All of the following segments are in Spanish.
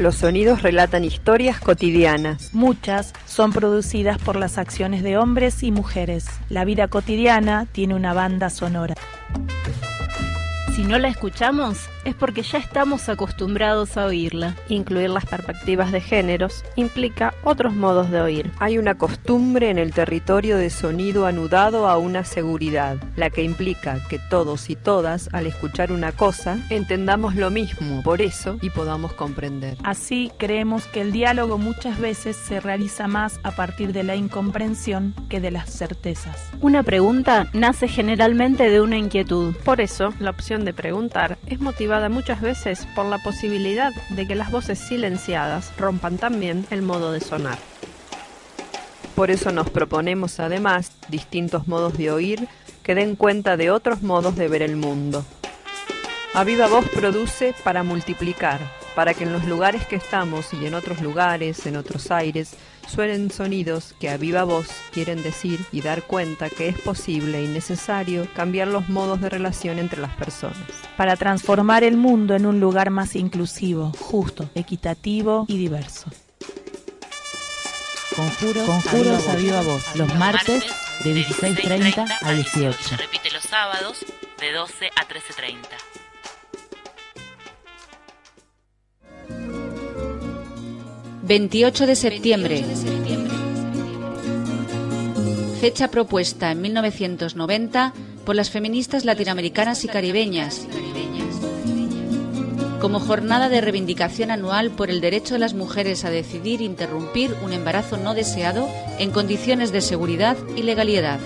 Los sonidos relatan historias cotidianas. Muchas son producidas por las acciones de hombres y mujeres. La vida cotidiana tiene una banda sonora. Si no la escuchamos, es porque ya estamos acostumbrados a oírla. Incluir las perspectivas de géneros implica otros modos de oír. Hay una costumbre en el territorio de sonido anudado a una seguridad, la que implica que todos y todas, al escuchar una cosa, entendamos lo mismo, por eso, y podamos comprender. Así creemos que el diálogo muchas veces se realiza más a partir de la incomprensión que de las certezas. Una pregunta nace generalmente de una inquietud. Por eso, la opción de preguntar es motivada muchas veces por la posibilidad de que las voces silenciadas rompan también el modo de sonar. Por eso nos proponemos además distintos modos de oír que den cuenta de otros modos de ver el mundo. A viva voz produce para multiplicar, para que en los lugares que estamos y en otros lugares, en otros aires, suenen sonidos que a viva voz quieren decir y dar cuenta que es posible y necesario cambiar los modos de relación entre las personas. Para transformar el mundo en un lugar más inclusivo, justo, equitativo y diverso. Conjuros, Conjuros a viva voz, los martes de 16.30 a 18. Se repite los sábados de 12 a 13.30. ...28 de septiembre... Fecha propuesta en 1990 por las feministas latinoamericanas y caribeñas... ...como jornada de reivindicación anual por el derecho de las mujeres a decidir interrumpir un embarazo no deseado... ...en condiciones de seguridad y legalidad...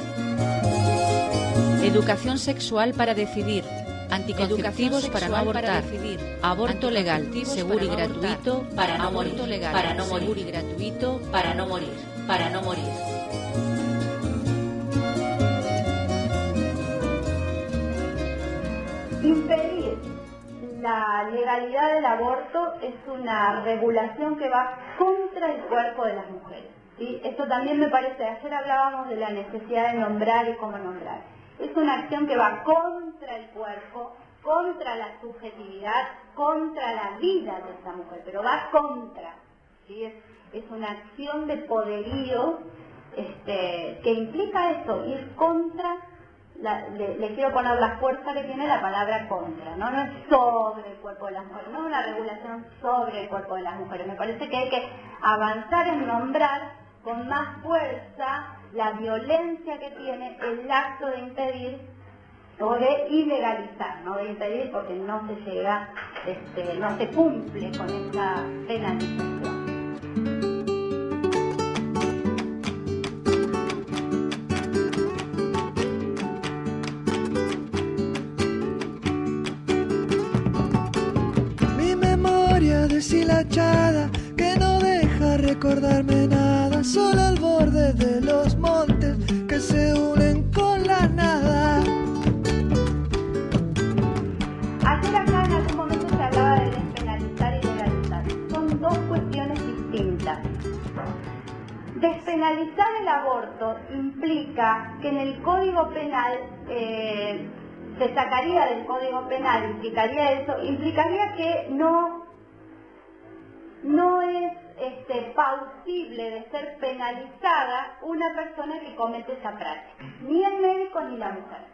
Educación sexual para decidir anticonceptivos para no abortar, aborto legal, seguro y gratuito. Para no morir, legal, para no morir y gratuito. Para no morir, para no morir. Impedir la legalidad del aborto es una regulación que va contra el cuerpo de las mujeres. ¿sí? Esto también me parece, ayer hablábamos de la necesidad de nombrar y cómo nombrar es una acción que va contra el cuerpo, contra la subjetividad, contra la vida de esa mujer, pero va contra. ¿sí? Es, una acción de poderío este, que implica eso, ir contra, le, quiero poner la fuerza que tiene la palabra contra, ¿no? no es sobre el cuerpo de las mujeres, no es una regulación sobre el cuerpo de las mujeres. Me parece que hay que avanzar en nombrar con más fuerza la violencia que tiene el acto de impedir o de ilegalizar, no de impedir porque no se llega, este, no se cumple con esa penalización. Deshilachada que no deja recordarme nada, solo al borde de los que se unen con la nada. Ayer acá en algún momento se hablaba de despenalizar y legalizar. Son dos cuestiones distintas. Despenalizar el aborto implica que en el Código Penal eh, se sacaría del Código Penal, implicaría eso, implicaría que no, no es este, pausible de ser penalizada una persona que comete esa práctica, ni el médico ni la mujer.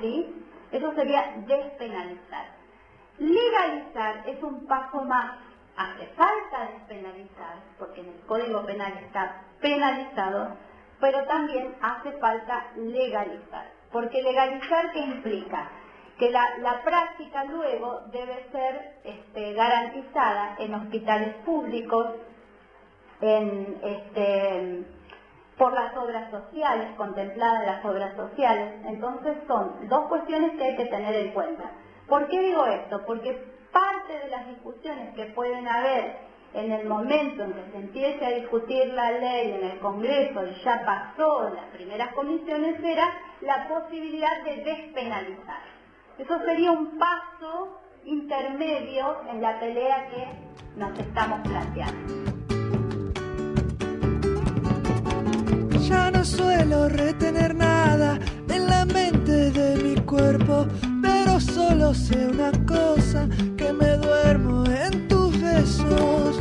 ¿sí? Eso sería despenalizar. Legalizar es un paso más. Hace falta despenalizar, porque en el Código Penal está penalizado, pero también hace falta legalizar. Porque legalizar, ¿qué implica? Que la, práctica luego debe ser este, garantizada en hospitales públicos, este, por las obras sociales, contempladas las obras sociales. Entonces son dos cuestiones que hay que tener en cuenta. ¿Por qué digo esto? Porque parte de las discusiones que pueden haber en el momento en que se empiece a discutir la ley en el Congreso y ya pasó en las primeras comisiones era la posibilidad de despenalizar. Eso sería un paso intermedio en la pelea que nos estamos planteando. Ya no suelo retener nada en la mente de mi cuerpo, pero solo sé una cosa, que me duermo en tus besos.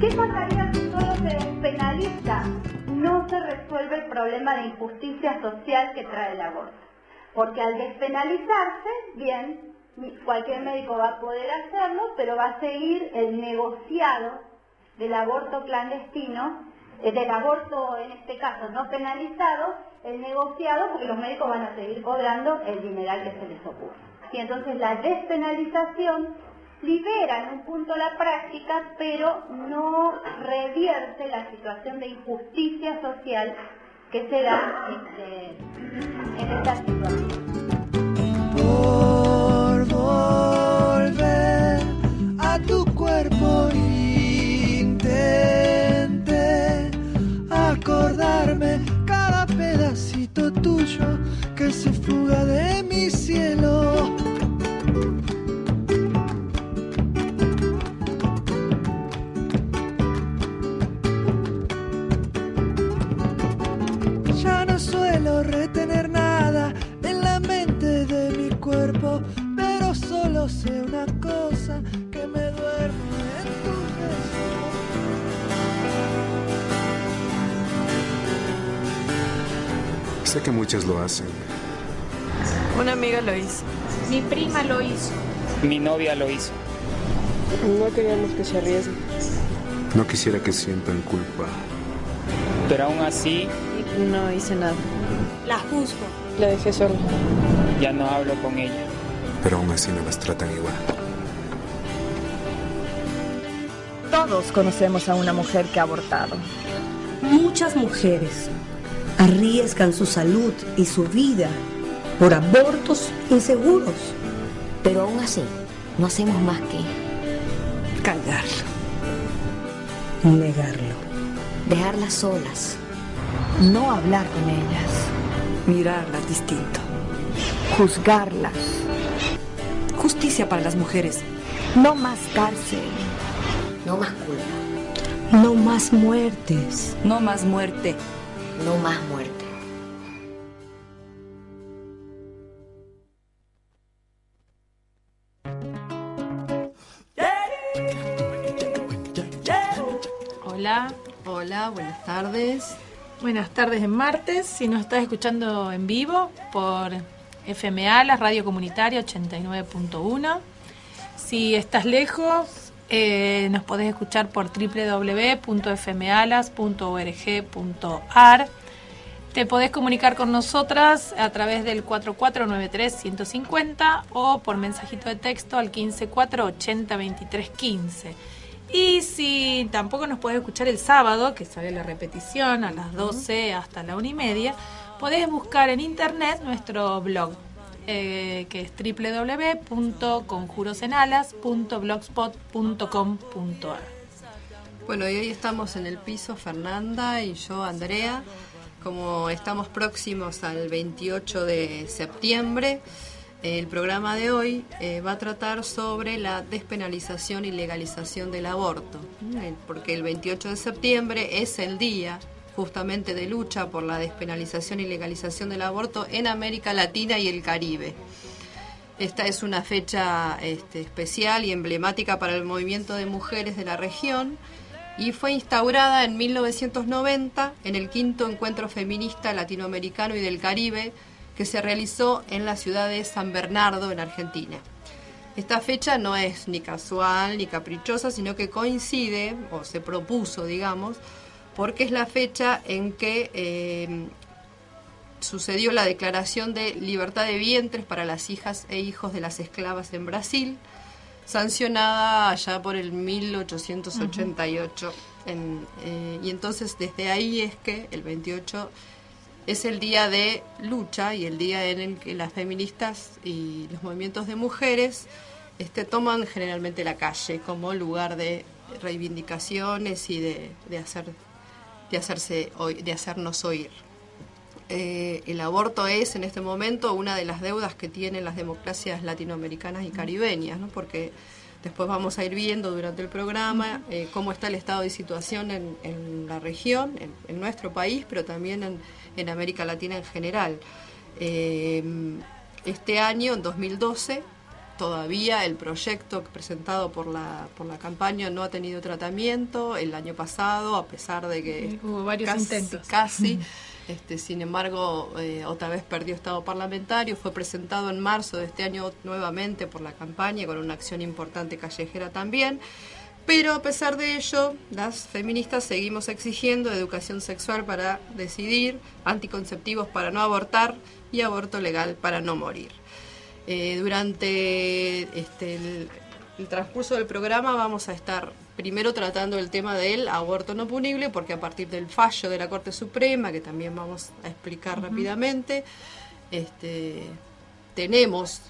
¿Qué pasaría si solo se despenaliza? No se resuelve el problema de injusticia social que trae el aborto. Porque al despenalizarse, bien, cualquier médico va a poder hacerlo, pero va a seguir el negociado del aborto clandestino, eh, del aborto en este caso no penalizado, el negociado porque los médicos van a seguir cobrando el dineral que se les ocurre. Y entonces la despenalización libera en un punto la práctica, pero no revierte la situación de injusticia social que se da este, en esta situación. Tuyo que se fuga de mi cielo. Ya no suelo retener nada en la mente de mi cuerpo, pero solo sé una Sé que muchas lo hacen. Una amiga lo hizo. Mi prima lo hizo. Mi novia lo hizo. No queríamos que se arriesgue. No quisiera que sientan culpa. Pero aún así, No hice nada. La juzgo. La dejé sola. ya no hablo con ella. Pero aún así no las tratan igual. Todos conocemos a una mujer que ha abortado. Muchas mujeres arriesgan su salud y su vida por abortos inseguros. Pero aún así, no hacemos más que Callarlo. Negarlo. dejarlas solas. No hablar con ellas. Mirarlas distinto. Juzgarlas. Justicia para las mujeres. No más cárcel. No más culpa. No más muertes. No más muerte. No más muerte. Hola. Hola, buenas tardes. Buenas tardes en martes. Si nos estás escuchando en vivo por FMA, la radio comunitaria 89.1. Si estás lejos, eh, nos podés escuchar por www.fmalas.org.ar. Te podés comunicar con nosotras a través del 4493-150 o por mensajito de texto al 154802315. Y si tampoco nos podés escuchar el sábado, que sale la repetición a las 12 hasta la 1 y media, podés buscar en internet nuestro blog, eh, que es www.conjurosenalas.blogspot.com.ar. Bueno, y hoy estamos en el piso, Fernanda y yo, Andrea. Como estamos próximos al 28 de septiembre, el programa de hoy eh, va a tratar sobre la despenalización y legalización del aborto, ¿eh? porque el 28 de septiembre es el día justamente de lucha por la despenalización y legalización del aborto en América Latina y el Caribe. Esta es una fecha este, especial y emblemática para el movimiento de mujeres de la región y fue instaurada en 1990 en el quinto encuentro feminista latinoamericano y del Caribe que se realizó en la ciudad de San Bernardo, en Argentina. Esta fecha no es ni casual ni caprichosa, sino que coincide, o se propuso, digamos, porque es la fecha en que eh, sucedió la declaración de libertad de vientres para las hijas e hijos de las esclavas en Brasil, sancionada allá por el 1888. en, eh, y entonces desde ahí es que el 28 es el día de lucha y el día en el que las feministas y los movimientos de mujeres este, toman generalmente la calle como lugar de reivindicaciones y de, hacer, de, hacerse, de hacernos oír. Eh, el aborto es en este momento una de las deudas que tienen las democracias latinoamericanas y caribeñas, ¿no? porque después vamos a ir viendo durante el programa eh, cómo está el estado de situación en, la región, en, nuestro país, pero también en, América Latina en general. Eh, este año, en 2012, todavía el proyecto presentado por la, por la campaña no ha tenido tratamiento. El año pasado, a pesar de que hubo varios intentos. Casi. Este, sin embargo, eh, otra vez perdió estado parlamentario, fue presentado en marzo de este año nuevamente por la campaña con una acción importante callejera también. Pero a pesar de ello, las feministas seguimos exigiendo educación sexual para decidir, anticonceptivos para no abortar y aborto legal para no morir. Eh, durante este, el transcurso del programa vamos a estar primero tratando el tema del aborto no punible, porque a partir del fallo de la Corte Suprema, que también vamos a explicar rápidamente, este, tenemos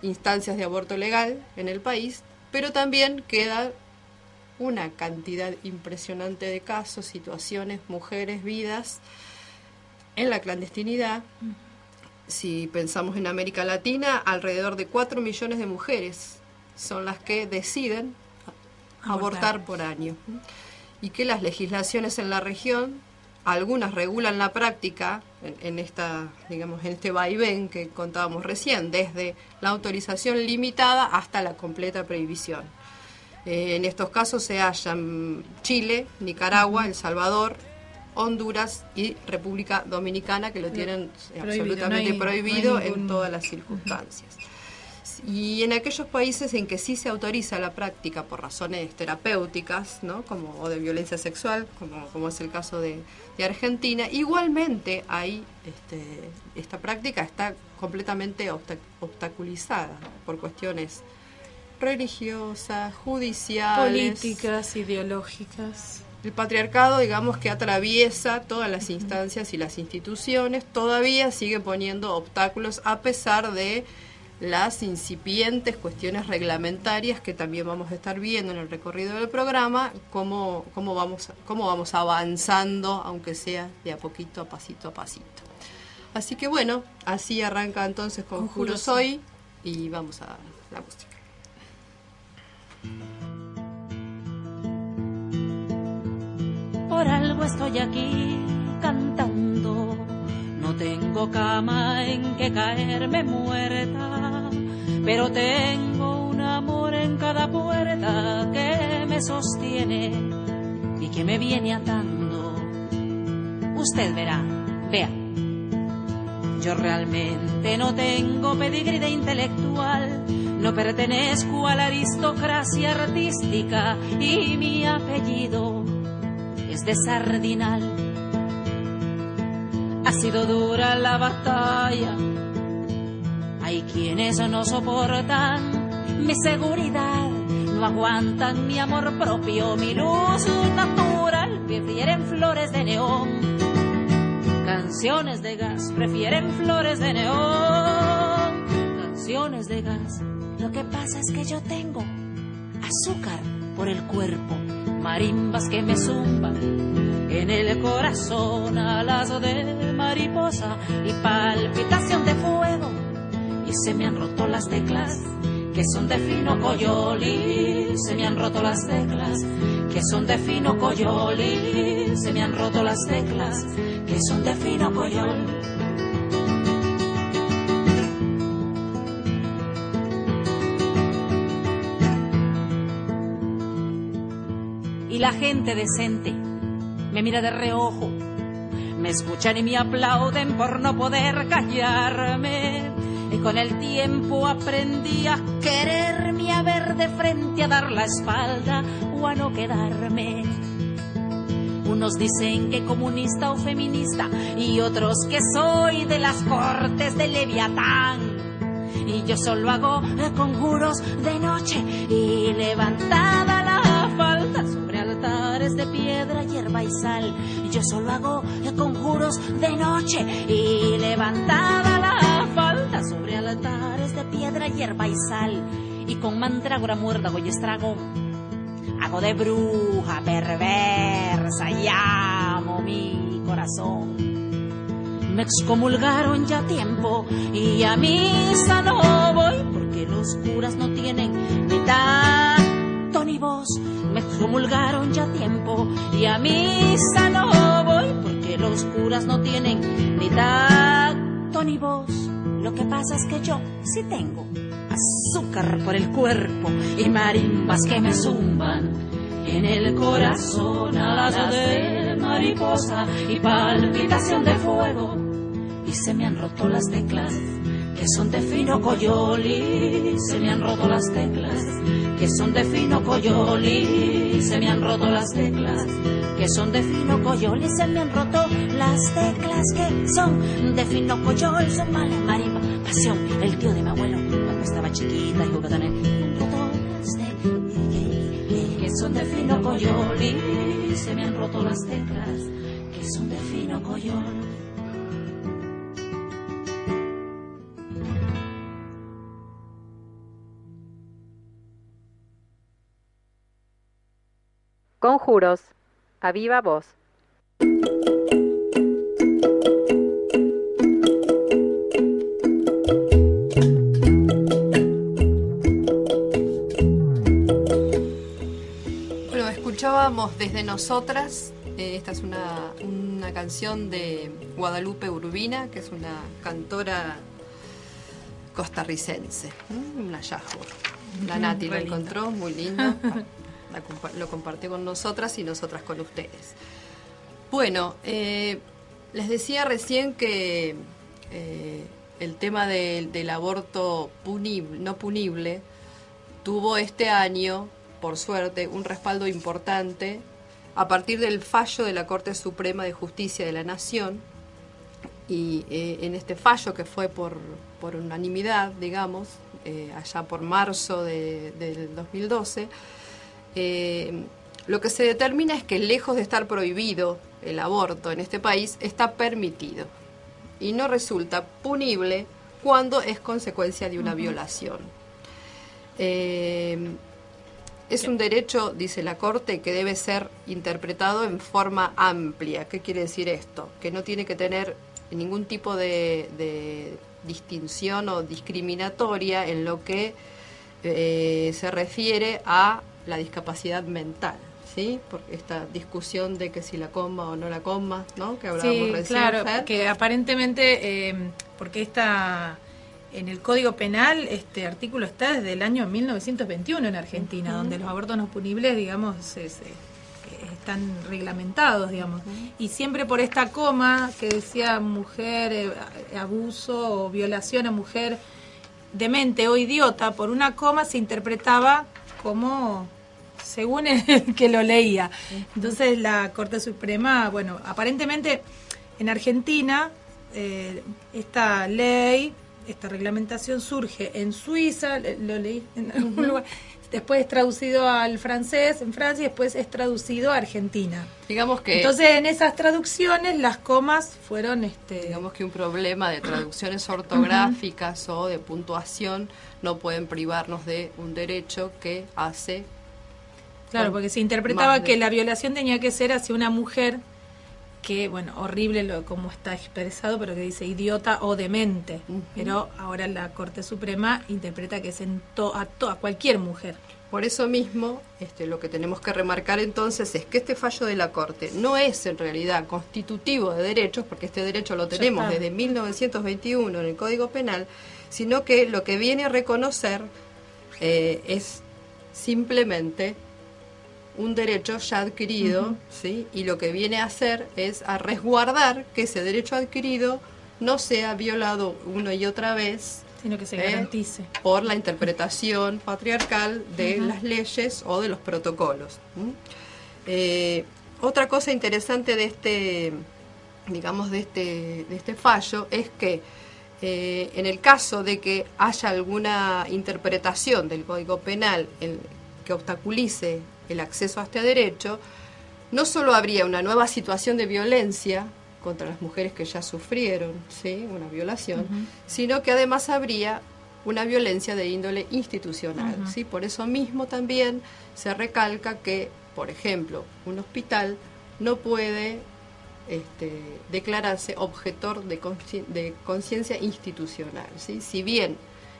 instancias de aborto legal en el país, pero también queda una cantidad impresionante de casos, situaciones, mujeres, vidas en la clandestinidad. Si pensamos en América Latina, alrededor de 4 millones de mujeres son las que deciden abortar por año. Y que las legislaciones en la región, algunas regulan la práctica en, esta, digamos, en este vaivén que contábamos recién, desde la autorización limitada hasta la completa prohibición. Eh, en estos casos se hallan Chile, Nicaragua, El Salvador, Honduras y República Dominicana, que lo tienen absolutamente prohibido en todas las circunstancias. Y en aquellos países en que sí se autoriza la práctica por razones terapéuticas, ¿no? como, o de violencia sexual, como, como es el caso de, Argentina, igualmente hay este, esta práctica está completamente obstaculizada por cuestiones religiosas, judiciales, políticas, ideológicas. El patriarcado, digamos, que atraviesa todas las instancias y las instituciones, todavía sigue poniendo obstáculos a pesar de las incipientes cuestiones reglamentarias que también vamos a estar viendo en el recorrido del programa, cómo, cómo, vamos, cómo vamos avanzando, aunque sea de a poquito, a pasito a pasito. Así que bueno, así arranca entonces con Juro Soy y vamos a la música. Por algo estoy aquí cantando no tengo cama en que caerme muerta, pero tengo un amor en cada puerta que me sostiene y que me viene atando. Usted verá, vea. Yo realmente no tengo pedigrí de intelectual, no pertenezco a la aristocracia artística y mi apellido de Sardinal ha sido dura la batalla. Hay quienes no soportan mi seguridad, no aguantan mi amor propio, mi luz natural, prefieren flores de neón. Canciones de gas, prefieren flores de neón. Canciones de gas. Lo que pasa es que yo tengo azúcar por el cuerpo, marimbas que me zumban en el corazón alas de mariposa y palpitación de fuego. Y se me han roto las teclas que son de fino coyoli, se me han roto las teclas que son de fino coyoli, se me han roto las teclas que son de fino coyol. La gente decente me mira de reojo, me escuchan y me aplauden por no poder callarme. Y con el tiempo aprendí a quererme, a ver de frente, a dar la espalda o a no quedarme. Unos dicen que comunista o feminista y otros que soy de las cortes de Leviatán. Y yo solo hago conjuros de noche y levantada altares de piedra, hierba y sal. Yo solo hago conjuros de noche y levantada la falda sobre altares de piedra, hierba y sal. Y con mandrágora, muérdago y estrago hago de bruja perversa y amo mi corazón. Me excomulgaron ya tiempo y a misa no voy porque los curas no tienen ni ni voz. Me excomulgaron ya tiempo y a misa no voy porque los curas no tienen ni tacto ni voz. Lo que pasa es que yo sí tengo azúcar por el cuerpo y marimbas que me zumban en el corazón alas de mariposa y palpitación de fuego y se me han roto las teclas que son de fino coyoli se me han roto las teclas. Que son de fino coyoli se me han roto las teclas. Que son de fino coyoli se me han roto las teclas. Que son de fino coyol son mala marimba. Pasión el tío de mi abuelo cuando estaba chiquita y juguetones que son de fino coyol se me han roto las teclas. Que son de fino coyol Conjuros. A viva voz. Bueno, escuchábamos desde nosotras. eh, esta es una, una canción de Guadalupe Urbina, que es una cantora costarricense. Mm, Un hallazgo. La Nati lo encontró, muy lindo. Lo compartió con nosotras y nosotras con ustedes. Bueno, eh, les decía recién que eh, el tema del- aborto punible, no punible tuvo este año, por suerte, un respaldo importante a partir del fallo de la Corte Suprema de Justicia de la Nación. Y eh, en este fallo, que fue por, unanimidad, digamos, allá por marzo de- del 2012, eh, lo que se determina es que lejos de estar prohibido el aborto en este país, está permitido y no resulta punible cuando es consecuencia de una violación. Eh, es un derecho, dice la Corte, que debe ser interpretado en forma amplia. ¿Qué quiere decir esto? Que no tiene que tener ningún tipo de, de distinción o discriminatoria en lo que eh, se refiere a la discapacidad mental. ¿Sí? Porque esta discusión de que si la coma o no la coma, ¿no? Que hablábamos Sí, recién. claro, Fer. que aparentemente, eh, porque está en el Código Penal, este artículo está desde el año 1921 en Argentina, donde los abortos no punibles, digamos, eh, están reglamentados, digamos. Y siempre por esta coma que decía mujer, eh, abuso o violación a mujer demente o idiota, por una coma se interpretaba como según el que lo leía. Entonces la Corte Suprema, bueno, aparentemente en Argentina eh, esta ley, esta reglamentación surge en Suiza, lo leí en algún lugar, después es traducido al francés en Francia y después es traducido a Argentina. Digamos que Entonces en esas traducciones las comas fueron este digamos que un problema de traducciones ortográficas o de puntuación no pueden privarnos de un derecho que hace Claro, porque se interpretaba de- que la violación tenía que ser hacia una mujer que, bueno, horrible lo como está expresado, pero que dice idiota o demente. Pero ahora la Corte Suprema interpreta que es en to- a, to- a cualquier mujer. Por eso mismo, este, lo que tenemos que remarcar entonces es que este fallo de la Corte no es en realidad constitutivo de derechos, porque este derecho lo tenemos desde 1921 en el Código Penal, sino que lo que viene a reconocer eh, es simplemente un derecho ya adquirido. ¿sí? y lo que viene a hacer es a resguardar que ese derecho adquirido no sea violado una y otra vez Sino que se ¿eh? garantice. por la interpretación patriarcal de las leyes o de los protocolos. Eh, otra cosa interesante de este, digamos, de este, de este fallo es que eh, en el caso de que haya alguna interpretación del Código Penal en- que obstaculice el acceso a este derecho, no solo habría una nueva situación de violencia contra las mujeres que ya sufrieron ¿sí? una violación, sino que además habría una violencia de índole institucional. ¿sí? Por eso mismo también se recalca que, por ejemplo, un hospital no puede este, declararse objetor de conciencia institucional. ¿sí? Si bien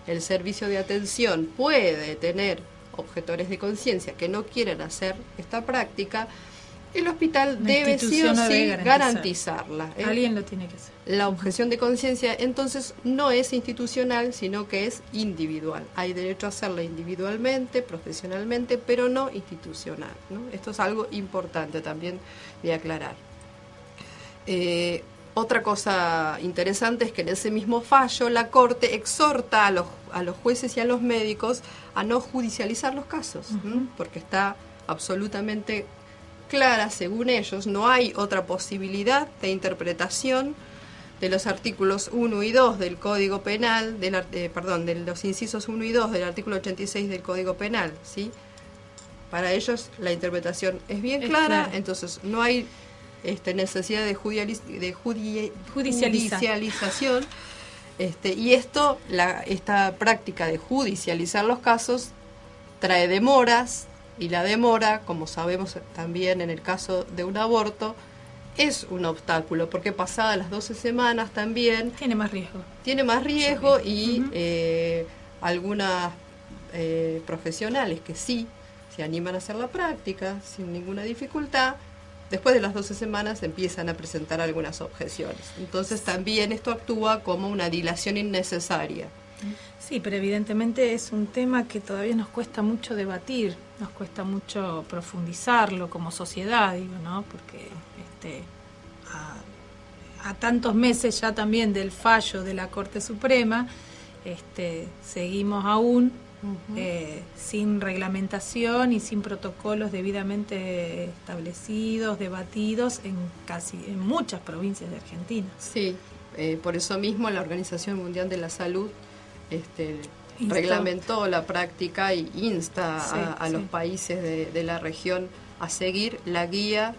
el servicio de atención puede tener objetores de conciencia que no quieren hacer esta práctica, el hospital debe sí o sí garantizarla. ¿eh? Alguien lo tiene que hacer. La objeción de conciencia entonces no es institucional, sino que es individual. Hay derecho a hacerla individualmente, profesionalmente, pero no institucional. Esto es algo importante también de aclarar. Eh, otra cosa interesante es que en ese mismo fallo la Corte exhorta a los, a los jueces y a los médicos a no judicializar los casos, porque está absolutamente clara, según ellos, no hay otra posibilidad de interpretación de los artículos 1 y 2 del Código Penal, del, eh, perdón, de los incisos 1 y 2 del artículo 86 del Código Penal, ¿sí? Para ellos la interpretación es bien clara, entonces no hay este, necesidad de, de judicialización. Este, y esto, la, esta práctica de judicializar los casos trae demoras, y la demora, como sabemos también en el caso de un aborto, es un obstáculo, porque pasadas las 12 semanas también... Tiene más riesgo. Tiene más riesgo y eh, algunas eh, profesionales que sí se animan a hacer la práctica sin ninguna dificultad, después de las 12 semanas empiezan a presentar algunas objeciones. Entonces también esto actúa como una dilación innecesaria. Sí, pero evidentemente es un tema que todavía nos cuesta mucho debatir, nos cuesta mucho profundizarlo como sociedad, digo, ¿no? Porque este, a, tantos meses ya también del fallo de la Corte Suprema, este, seguimos aún eh, sin reglamentación y sin protocolos debidamente establecidos, debatidos en casi en muchas provincias de Argentina. Sí, eh, por eso mismo la Organización Mundial de la Salud este, reglamentó la práctica y insta a, los países de, la región a seguir la guía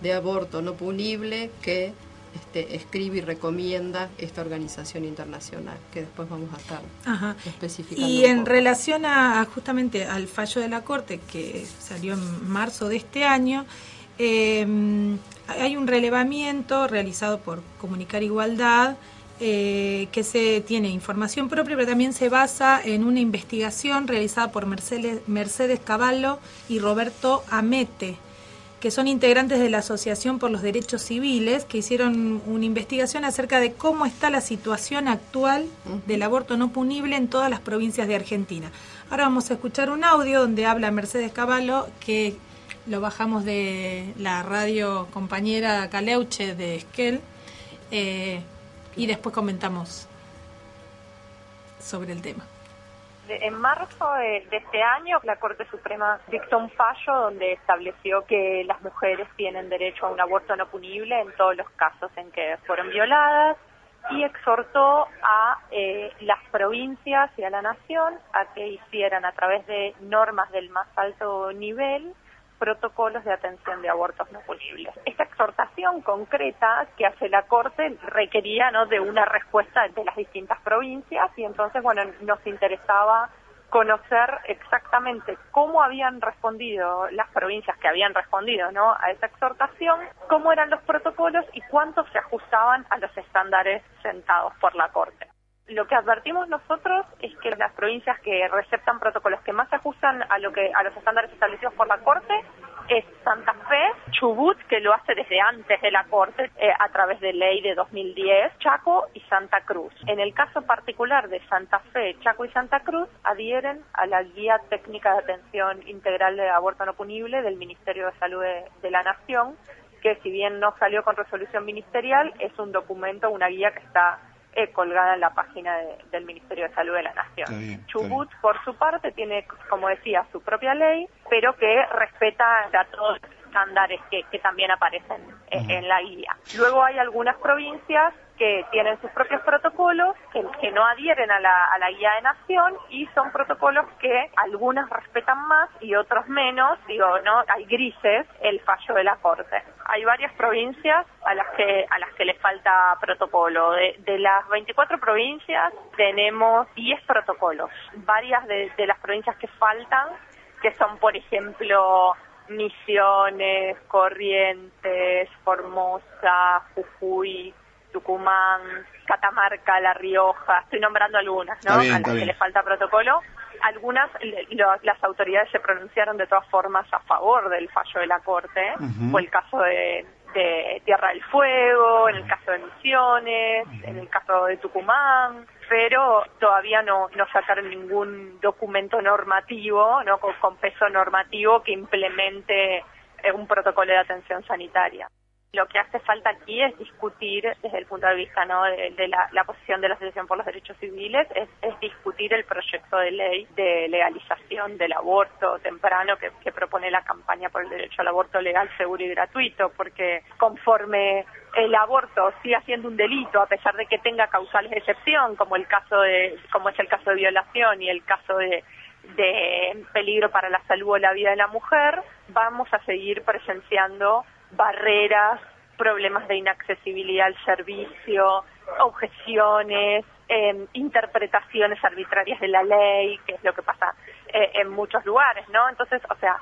de aborto no punible que este, escribe y recomienda esta organización internacional, que después vamos a estar especificando. Y en relación a, justamente al fallo de la Corte que salió en marzo de este año, eh, hay un relevamiento realizado por Comunicar Igualdad, eh, que se tiene información propia, pero también se basa en una investigación realizada por Mercedes, Mercedes Cavallo y Roberto Amete, que son integrantes de la Asociación por los Derechos Civiles, que hicieron una investigación acerca de cómo está la situación actual del aborto no punible en todas las provincias de Argentina. Ahora vamos a escuchar un audio donde habla Mercedes Cavallo, que lo bajamos de la radio compañera Caleuche de Esquel. Eh, y después comentamos sobre el tema. En marzo de, este año, la Corte Suprema dictó un fallo donde estableció que las mujeres tienen derecho a un aborto no punible en todos los casos en que fueron violadas y exhortó a eh, las provincias y a la nación a que hicieran a través de normas del más alto nivel protocolos de atención de abortos no punibles. Esta exhortación concreta que hace la Corte requería ¿no? de una respuesta de las distintas provincias y entonces, bueno, nos interesaba conocer exactamente cómo habían respondido las provincias que habían respondido ¿no? a esa exhortación, cómo eran los protocolos y cuánto se ajustaban a los estándares sentados por la Corte. Lo que advertimos nosotros es que las provincias que receptan protocolos que más se ajustan a lo que a los estándares establecidos por la Corte es Santa Fe, Chubut, que lo hace desde antes de la Corte eh, a través de ley de 2010, Chaco y Santa Cruz. En el caso particular de Santa Fe, Chaco y Santa Cruz adhieren a la Guía Técnica de Atención Integral de Aborto No Punible del Ministerio de Salud de la Nación, que si bien no salió con resolución ministerial, es un documento, una guía que está eh, colgada en la página del Ministerio de Salud de la Nación. Chubut, por su parte, tiene, como decía, su propia ley, pero que respeta a todos los estándares que, también aparecen en la guía. Luego hay algunas provincias que tienen sus propios protocolos, que, no adhieren a la, a la guía de nación y son protocolos que algunas respetan más y otros menos, digo, no, hay grises el fallo de la Corte. Hay varias provincias a las que a las que les falta protocolo. De, de las 24 provincias tenemos 10 protocolos. Varias de, de las provincias que faltan, que son, por ejemplo, Misiones, Corrientes, Formosa, Jujuy, Tucumán, Catamarca, La Rioja, estoy nombrando algunas, ¿no? Bien, a las que le falta protocolo. Algunas, lo- las autoridades se pronunciaron de todas formas a favor del fallo de la Corte. Ujú. Fue el caso de, de Tierra del Fuego, en el caso de Misiones, en el caso de Tucumán, pero todavía no, no sacaron ningún documento normativo, ¿no? con, con peso normativo que implemente eh, un protocolo de atención sanitaria. Lo que hace falta aquí es discutir desde el punto de vista ¿no? de, de la, posición de la Asociación por los Derechos Civiles, es, es discutir el proyecto de ley de legalización del aborto temprano que, que propone la campaña por el derecho al aborto legal, seguro y gratuito, porque conforme el aborto siga siendo un delito a pesar de que tenga causales de excepción, como el caso de, como es el caso de violación y el caso de de peligro para la salud o la vida de la mujer, vamos a seguir presenciando barreras, problemas de inaccesibilidad al servicio, objeciones, eh, interpretaciones arbitrarias de la ley, que es lo que pasa eh, en muchos lugares, ¿no? Entonces, o sea,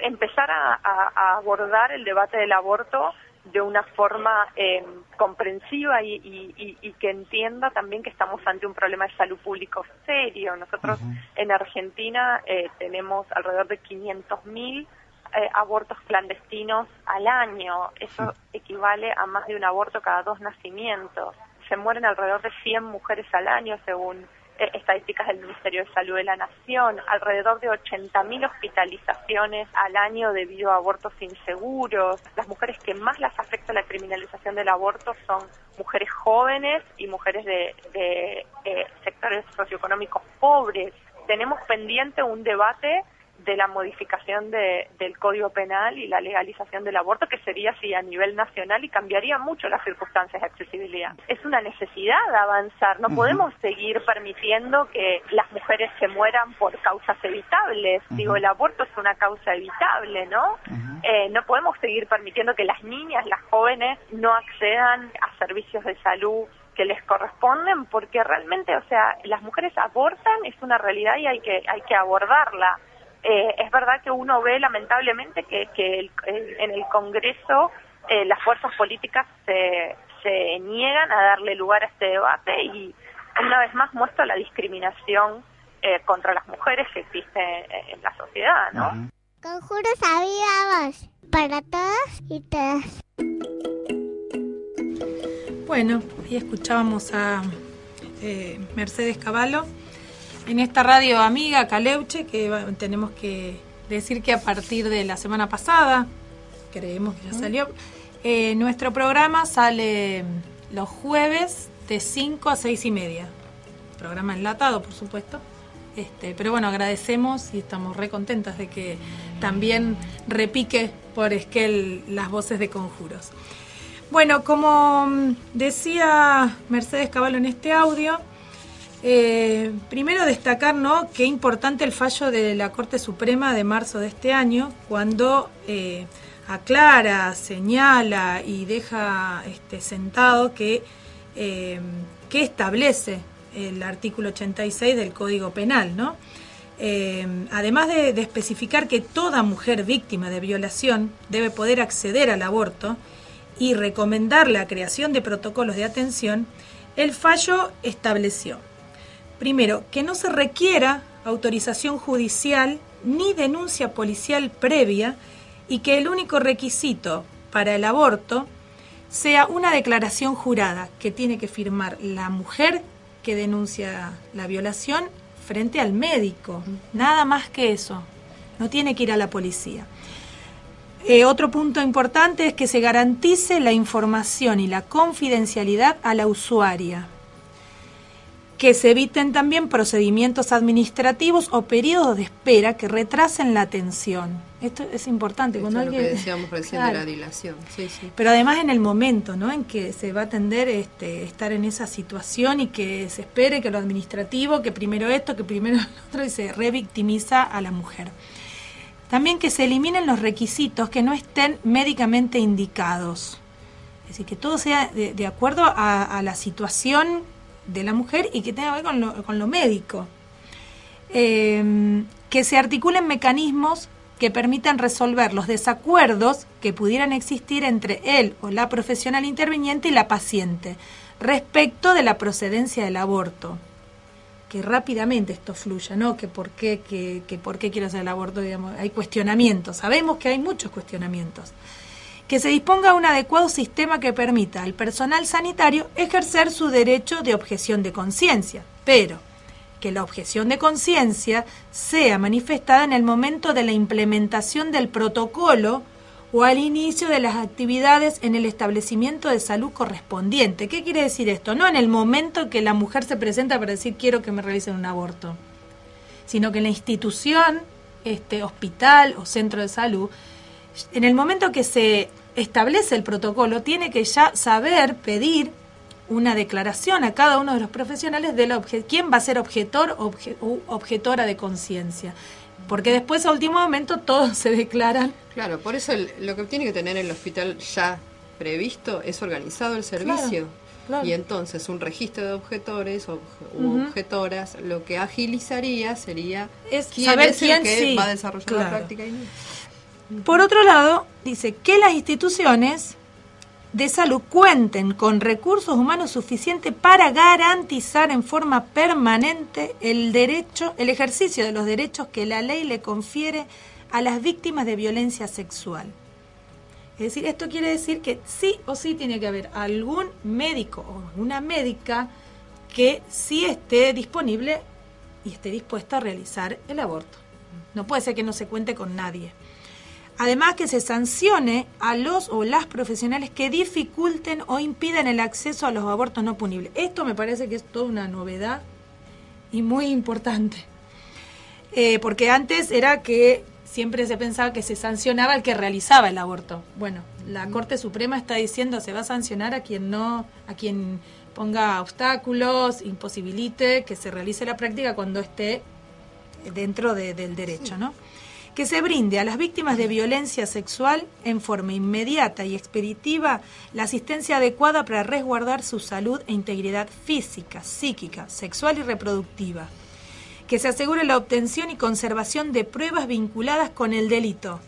empezar a, a- a abordar el debate del aborto de una forma eh, comprensiva y, y- y- y que entienda también que estamos ante un problema de salud público serio. Nosotros en Argentina eh, tenemos alrededor de 500.000 eh, abortos clandestinos al año. Eso equivale a más de un aborto cada dos nacimientos. Se mueren alrededor de 100 mujeres al año según eh, estadísticas del Ministerio de Salud de la Nación, alrededor de 80.000 hospitalizaciones al año debido a abortos inseguros. Las mujeres que más las afecta la criminalización del aborto son mujeres jóvenes y mujeres de, de, eh, sectores socioeconómicos pobres. Tenemos pendiente un debate de la modificación de- del Código Penal y la legalización del aborto, que sería así a nivel nacional y cambiaría mucho las circunstancias de accesibilidad. Es una necesidad avanzar, no podemos seguir permitiendo que las mujeres se mueran por causas evitables. Digo, el aborto es una causa evitable, ¿no? Eh, no podemos seguir permitiendo que las niñas, las jóvenes, no accedan a servicios de salud que les corresponden porque realmente, o sea, las mujeres abortan, es una realidad y hay que, hay que abordarla. Eh, es verdad que uno ve lamentablemente que, que el- en el Congreso eh, las fuerzas políticas se, se niegan a darle lugar a este debate y una vez más muestra la discriminación eh, contra las mujeres que existe en, en la sociedad, ¿no? Conjuros avivamos para todos y todas. Bueno, ahí escuchábamos a eh, Mercedes Cavallo en esta radio amiga Caleuche, que tenemos que decir que a partir de la semana pasada, creemos que ya salió, eh, nuestro programa sale los jueves de 5 a 6 y media. Programa enlatado, por supuesto. Este, pero bueno, agradecemos y estamos re contentas de que también repique por Esquel las voces de conjuros. Bueno, como mm, decía Mercedes Caballo en este audio, eh, primero destacar ¿no? importante el fallo de la Corte Suprema de marzo de este año, cuando eh, aclara, señala y deja este, sentado que, eh, que establece el artículo 86 del Código Penal, ¿no? Además de, de especificar que toda mujer víctima de violación debe poder acceder al aborto y recomendar la creación de protocolos de atención, el fallo estableció, primero, que no se requiera autorización judicial ni denuncia policial previa y que el único requisito para el aborto sea una declaración jurada que tiene que firmar la mujer que denuncia la violación frente al médico. Nada más que eso. No tiene que ir a la policía. Eh, otro punto importante es que se garantice la información y la confidencialidad a la usuaria. Que se eviten también procedimientos administrativos o periodos de espera que retrasen la atención. Esto es importante. Esto Cuando es lo que decíamos recién Claro. de la dilación. Sí, sí. Pero además en el momento ¿no? en que se va a atender este, estar en esa situación y que se espere que lo administrativo, que primero esto, que primero lo otro, y se revictimiza a la mujer. También que se eliminen los requisitos que no estén médicamente indicados. Es decir, que todo sea de, de acuerdo a, a la situación de la mujer y que tenga que ver con lo, con lo médico. Eh, que se articulen mecanismos que permitan resolver los desacuerdos que pudieran existir entre él o la profesional interviniente y la paciente respecto de la procedencia del aborto. Que rápidamente esto fluya, ¿no? Que por qué, que, que por qué quiero hacer el aborto, digamos, hay cuestionamientos, sabemos que hay muchos cuestionamientos. Que se disponga un adecuado sistema que permita al personal sanitario ejercer su derecho de objeción de conciencia, pero que la objeción de conciencia sea manifestada en el momento de la implementación del protocolo o al inicio de las actividades en el establecimiento de salud correspondiente. ¿Qué quiere decir esto? No en el momento que la mujer se presenta para decir quiero que me realicen un aborto, sino que en la institución, este hospital o centro de salud, en el momento que se establece el protocolo, tiene que ya saber pedir una declaración a cada uno de los profesionales de la quién va a ser objetor o obje- u objetora de conciencia. Porque después, a último momento, todos se declaran. Claro, por eso el- lo que tiene que tener el hospital ya previsto es organizado el servicio. claro. Y entonces un registro de objetores o objetoras lo que agilizaría sería Es quién saber es el quién que sí, va a desarrollar la práctica y. Por otro lado, dice que las instituciones de salud cuenten con recursos humanos suficientes para garantizar en forma permanente el derecho, el ejercicio de los derechos que la ley le confiere a las víctimas de violencia sexual. Es decir, esto quiere decir que sí o sí tiene que haber algún médico o alguna médica que sí esté disponible y esté dispuesta a realizar el aborto. No puede ser que no se cuente con nadie. Además que se sancione a los o las profesionales que dificulten o impidan el acceso a los abortos no punibles. Esto me parece que es toda una novedad y muy importante. Eh, porque antes era que siempre se pensaba que se sancionaba al que realizaba el aborto. Bueno, la Corte Suprema está diciendo se va a sancionar a quien no, a quien ponga obstáculos, imposibilite que se realice la práctica cuando esté dentro de- del derecho, ¿no? Que se brinde a las víctimas de violencia sexual en forma inmediata y expeditiva la asistencia adecuada para resguardar su salud e integridad física, psíquica, sexual y reproductiva. Que se asegure la obtención y conservación de pruebas vinculadas con el delito.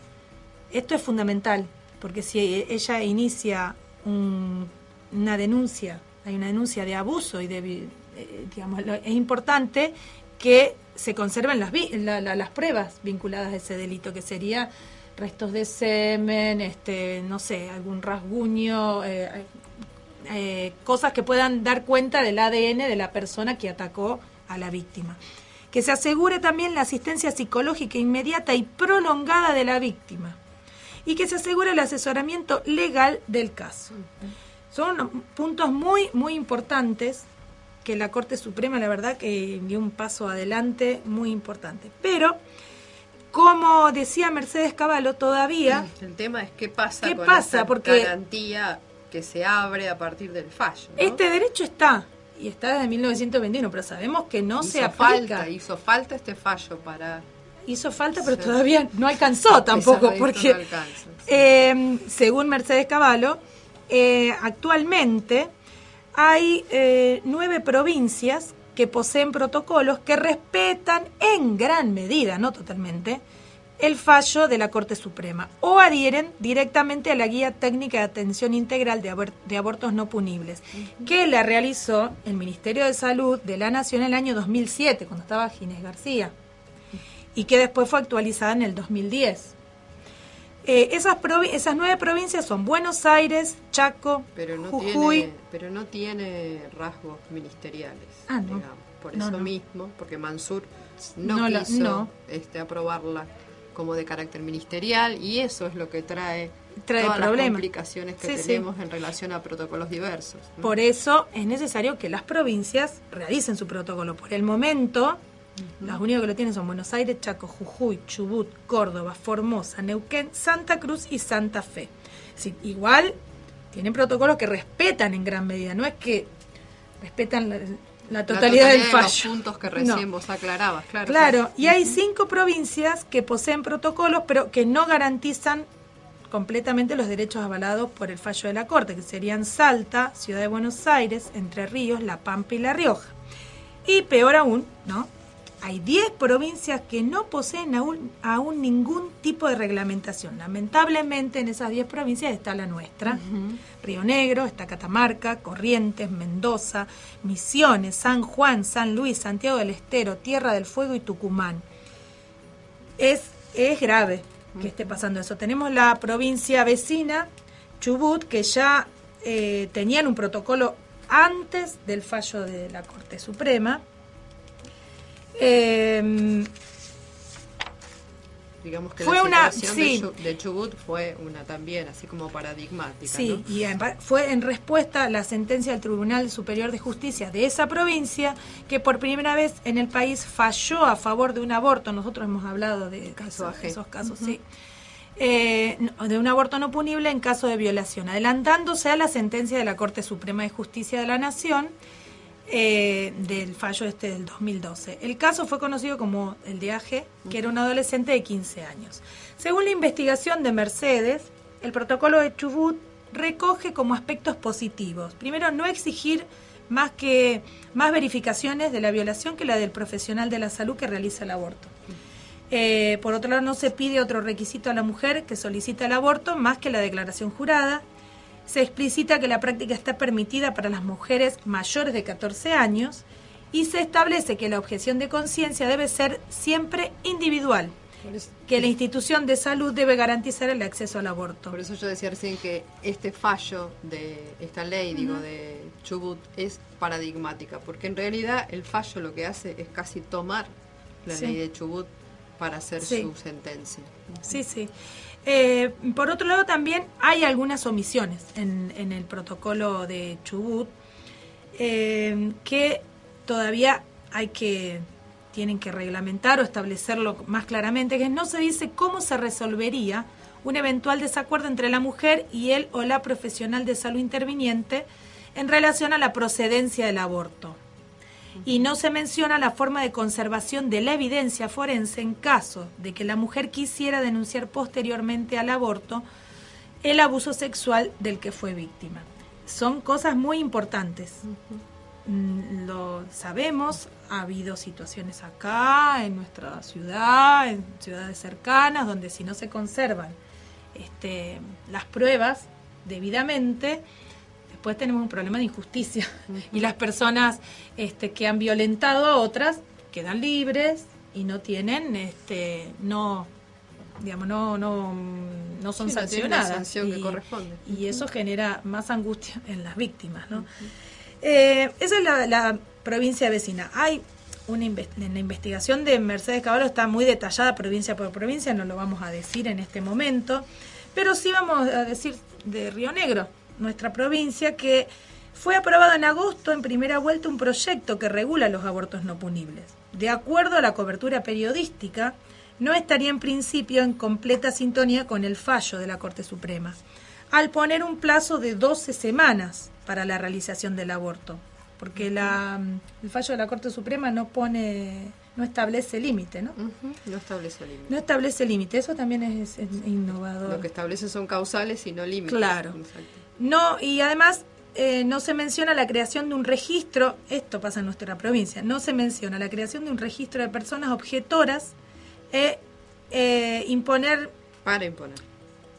Esto es fundamental, porque si ella inicia un- una denuncia, hay una denuncia de abuso y de, eh, es importante que se conserven las, vi- la- la- las pruebas vinculadas a ese delito, que sería restos de semen, este, no sé, algún rasguño, eh, eh, cosas que puedan dar cuenta del ADN de la persona que atacó a la víctima. Que se asegure también la asistencia psicológica inmediata y prolongada de la víctima. Y que se asegure el asesoramiento legal del caso. Son puntos muy, muy importantes que la Corte Suprema, la verdad, que dio un paso adelante muy importante. Pero, como decía Mercedes Cavallo, todavía El tema es qué pasa ¿Qué con pasa? esa Porque- garantía que se abre a partir del fallo. ¿no? este derecho está, y está desde 1921, pero sabemos que no se aplica. falta, hizo falta este fallo para Hizo falta, pero Sí. todavía no alcanzó tampoco, porque no alcanza, eh, según Mercedes Cavallo, eh, actualmente hay eh, nueve provincias que poseen protocolos que respetan en gran medida, no totalmente, el fallo de la Corte Suprema o adhieren directamente a la Guía Técnica de Atención Integral de, de Abortos No Punibles, que la realizó el Ministerio de Salud de la Nación en el año 2007, cuando estaba Ginés García, y que después fue actualizada en el 2010. Eh, esas, esas nueve provincias son Buenos Aires, Chaco, pero no Jujuy, tiene pero no tiene rasgos ministeriales Ah, no. digamos. por No, eso mismo porque Mansur no, la- quiso este aprobarla como de carácter ministerial y eso es lo que trae trae todas las problemas. complicaciones que Sí, sí. tenemos en relación a protocolos diversos. ¿no? Por eso es necesario que las provincias realicen su protocolo. Por el momento, las únicas que lo tienen son Buenos Aires, Chaco, Jujuy, Chubut, Córdoba, Formosa, Neuquén, Santa Cruz y Santa Fe. Sí, igual tienen protocolos que respetan en gran medida, no es que respetan la, la totalidad del de los fallo. puntos que No. recién vos aclarabas, claro. Claro, y hay cinco provincias que poseen protocolos, pero que no garantizan completamente los derechos avalados por el fallo de la Corte, que serían Salta, Ciudad de Buenos Aires, Entre Ríos, La Pampa y La Rioja. Y peor aún, ¿no? Hay 10 provincias que no poseen aún, aún ningún tipo de reglamentación. Lamentablemente en esas 10 provincias está la nuestra. Río Negro, está Catamarca, Corrientes, Mendoza, Misiones, San Juan, San Luis, Santiago del Estero, Tierra del Fuego y Tucumán. Es, es grave que esté pasando eso. Tenemos la provincia vecina, Chubut, que ya eh, tenían un protocolo antes del fallo de la Corte Suprema. Eh, Digamos que Fue la una- sí. de, Chu- de Chubut fue una también, así como paradigmática. Sí, ¿no? y en fue en respuesta a la sentencia del Tribunal Superior de Justicia de esa provincia que por primera vez en el país falló a favor de un aborto. Nosotros hemos hablado de Caso esos, casos, sí. Eh, de un aborto no punible en caso de violación, adelantándose a la sentencia de la Corte Suprema de Justicia de la Nación eh, del fallo este del 2012. El caso fue conocido como el de AG, que era un adolescente de 15 años. Según la investigación de Mercedes, el protocolo de Chubut recoge como aspectos positivos. Primero, no exigir más que más verificaciones de la violación que la del profesional de la salud que realiza el aborto. Eh, por otro lado, no se pide otro requisito a la mujer que solicita el aborto más que la declaración jurada. Se explicita que la práctica está permitida para las mujeres mayores de 14 años y se establece que la objeción de conciencia debe ser siempre individual, que la institución de salud debe garantizar el acceso al aborto. Por eso yo decía recién que este fallo de esta ley, digo, de Chubut, es paradigmática, porque en realidad el fallo lo que hace es casi tomar la Sí. ley de Chubut para hacer Sí. su sentencia. Sí, sí. Eh, por otro lado, también hay algunas omisiones en, el protocolo de Chubut eh, que todavía hay que tienen que reglamentar o establecerlo más claramente, que no se dice cómo se resolvería un eventual desacuerdo entre la mujer y él o la profesional de salud interviniente en relación a la procedencia del aborto y no se menciona la forma de conservación de la evidencia forense en caso de que la mujer quisiera denunciar posteriormente al aborto el abuso sexual del que fue víctima. Son cosas muy importantes. Mm, Lo sabemos, ha habido situaciones acá, en nuestra ciudad, en ciudades cercanas, donde si no se conservan este, las pruebas debidamente, después tenemos un problema de injusticia. Y las personas este, que han violentado a otras quedan libres y no tienen este no digamos no no no son Sí, no sancionadas. y, eso genera más angustia en las víctimas ¿no? Eh, esa es la, la provincia vecina. Hay una en la investigación de Mercedes Caballo está muy detallada provincia por provincia no lo vamos a decir en este momento pero sí vamos a decir de Río Negro nuestra provincia que fue aprobado en agosto en primera vuelta un proyecto que regula los abortos no punibles. De acuerdo a la cobertura periodística, no estaría en principio en completa sintonía con el fallo de la Corte Suprema, al poner un plazo de 12 semanas para la realización del aborto, porque la, el fallo de la Corte Suprema no pone, no establece límite, ¿no? No establece límite. No establece límite, eso también es, es innovador. Lo que establece son causales y no límites. Claro. Exacto. No, y además eh, no se menciona la creación de un registro, esto pasa en nuestra provincia, no se menciona la creación de un registro de personas objetoras e eh, imponer, Para imponer.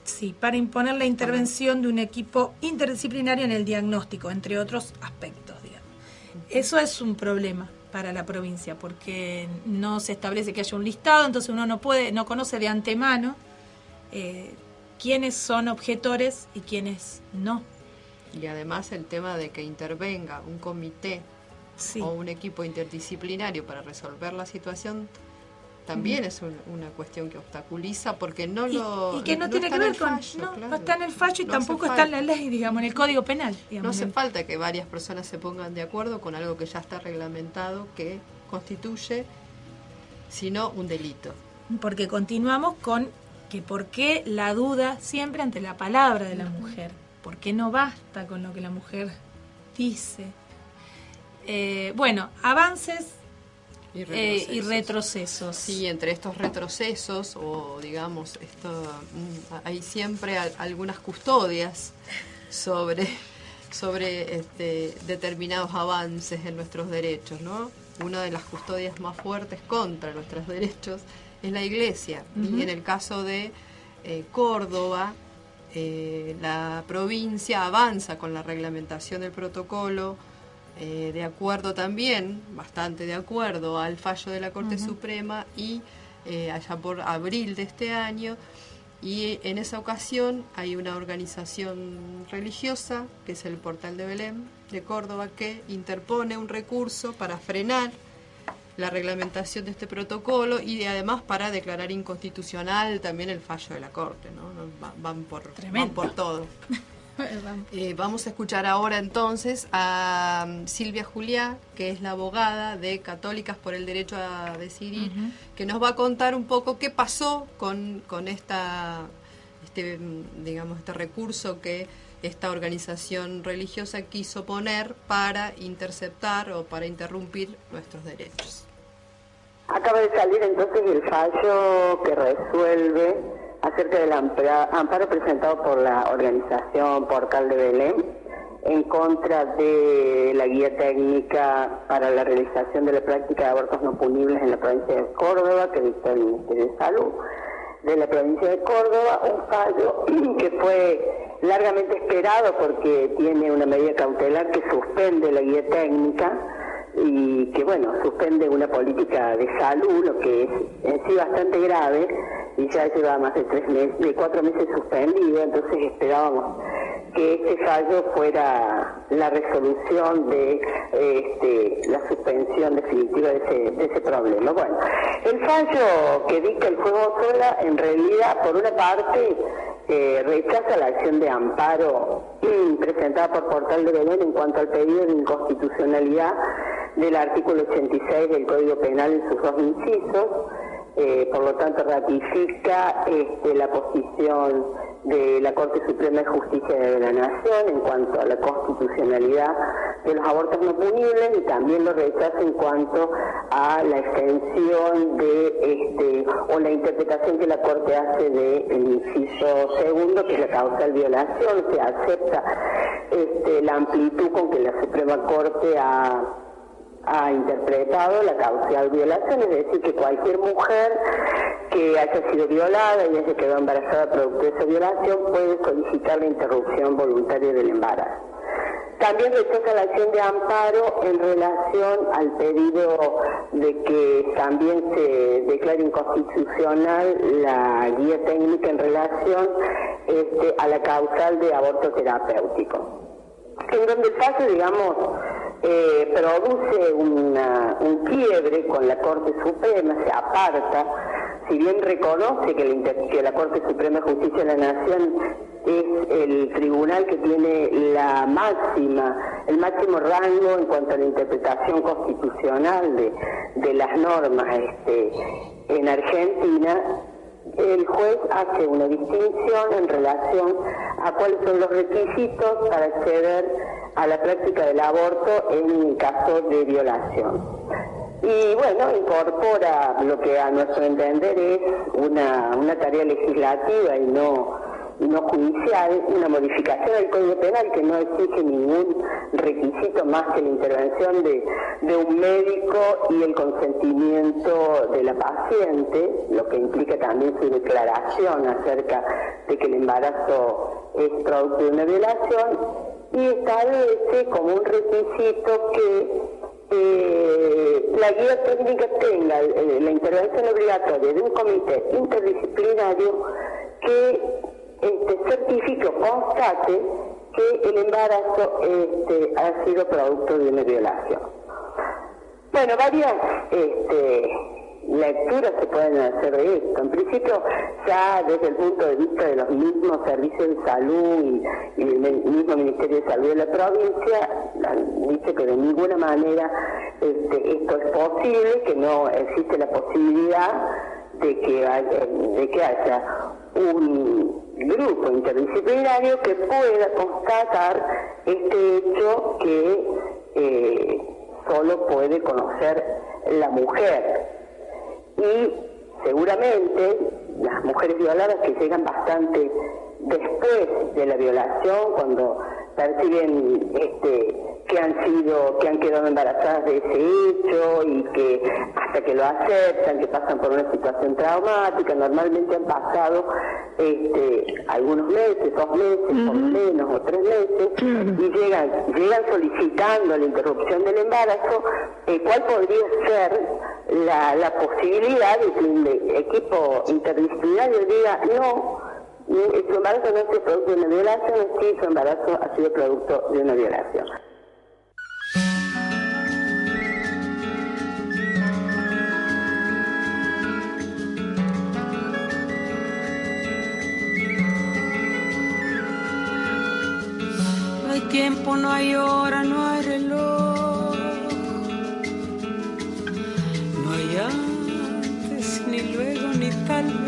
sí, para imponer la intervención de un equipo interdisciplinario en el diagnóstico, entre otros aspectos, digamos. Eso es un problema para la provincia, porque no se establece que haya un listado, entonces uno no puede, no conoce de antemano eh, quiénes son objetores y quiénes no. Y además el tema de que intervenga un comité Sí. o un equipo interdisciplinario para resolver la situación también es un- una cuestión que obstaculiza porque no lo Y que no, tiene que ver con. fallo, no, claro. no está en el fallo y No tampoco está en la ley, digamos, en el Código Penal. No hace falta que varias personas se pongan de acuerdo con algo que ya está reglamentado que constituye, sino un delito. Porque continuamos con que por qué la duda siempre ante la palabra de la mujer. ¿Por qué no basta con lo que la mujer dice? Eh, bueno, avances Y eh, y retrocesos. Sí, entre estos retrocesos o digamos, esto, mm, hay siempre al- algunas custodias sobre, sobre este, determinados avances en nuestros derechos, ¿no? Una de las custodias más fuertes contra nuestros derechos es la Iglesia. Y en el caso de eh, Córdoba, eh, la provincia avanza con la reglamentación del protocolo, eh, de acuerdo también, bastante de acuerdo al fallo de la Corte. Suprema y allá por abril de este año. Y en esa ocasión hay una organización religiosa, que es el Portal de Belén de Córdoba, que interpone un recurso para frenar la reglamentación de este protocolo y además para declarar inconstitucional también el fallo de la Corte. ¿no? No, va- Van, por, van por todo. Eh, vamos a escuchar ahora entonces a um, Silvia Juliá, que es la abogada de Católicas por el Derecho a Decidir, que nos va a contar un poco qué pasó con, con esta, este, mm, digamos, este recurso que esta organización religiosa quiso poner para interceptar o para interrumpir nuestros derechos. Acaba de salir entonces el fallo que resuelve acerca del amparo presentado por la organización Portal de Belén en contra de la guía técnica para la realización de la práctica de abortos no punibles en la provincia de Córdoba que dictó el Ministerio de Salud de la provincia de Córdoba, un fallo que fue largamente esperado porque tiene una medida cautelar que suspende la guía técnica y que bueno, suspende una política de salud, lo que es en sí bastante grave, y ya lleva más de tres meses, de cuatro meses suspendido, entonces esperábamos que este fallo fuera la resolución de este, la suspensión definitiva de ese, de ese problema. Bueno, el fallo que dicta el juego sola, en realidad, por una parte, rechaza la acción de amparo presentada por Portal de Belén en cuanto al pedido de inconstitucionalidad del artículo 86 del Código Penal en sus dos incisos, eh, por lo tanto ratifica este, la posición de la Corte Suprema de Justicia de la Nación en cuanto a la constitucionalidad de los abortos no punibles y también lo rechaza en cuanto a la extensión de este o la interpretación que la Corte hace del inciso segundo que es la causal violación se acepta este, la amplitud con que la Suprema Corte ha ha interpretado la causal violación, es decir, que cualquier mujer que haya sido violada y haya quedado embarazada producto de esa violación puede solicitar la interrupción voluntaria del embarazo. También rechaza la acción de amparo en relación al pedido de que también se declare inconstitucional la guía técnica en relación este, a la causal de aborto terapéutico en donde el fallo, digamos, eh, produce una- un quiebre con la Corte Suprema, se aparta, si bien reconoce que que la Corte Suprema de Justicia de la Nación es el tribunal que tiene la máxima, el máximo rango en cuanto a la interpretación constitucional de, de las normas este, en Argentina, el juez hace una distinción en relación a cuáles son los requisitos para acceder a la práctica del aborto en caso de violación. Y bueno, incorpora lo que a nuestro entender es una, una tarea legislativa y no, no judicial, una modificación del Código Penal que no exige ningún requisito más que la intervención de, de un médico y el consentimiento de la paciente, lo que implica también su declaración acerca de que el embarazo es producto de una violación, y establece como un requisito que eh, la guía técnica tenga eh, la intervención obligatoria de un comité interdisciplinario que este, certifique constate que el embarazo este, ha sido producto de una violación. Bueno, varias este, lecturas se pueden hacer de esto. En principio, ya desde el punto de vista de los mismos servicios de salud y, el mismo Ministerio de Salud de la provincia, dice que de ninguna manera este, esto es posible, que no existe la posibilidad de que haya un grupo interdisciplinario que pueda constatar este hecho que eh, solo puede conocer la mujer. Y seguramente las mujeres violadas que llegan bastante después de la violación, cuando perciben este, que han sido, que han quedado embarazadas de ese hecho y que hasta que lo aceptan, que pasan por una situación traumática, normalmente han pasado este, algunos meses, dos meses, por lo menos, o tres meses, y llegan, llegan solicitando la interrupción del embarazo, eh, ¿cuál podría ser la, la posibilidad de que el equipo interdisciplinario diga no? Su embarazo no es producto de una violación, sí, su embarazo ha sido producto de una violación. No hay tiempo, no hay hora, no hay reloj. No hay antes, ni luego, ni tal.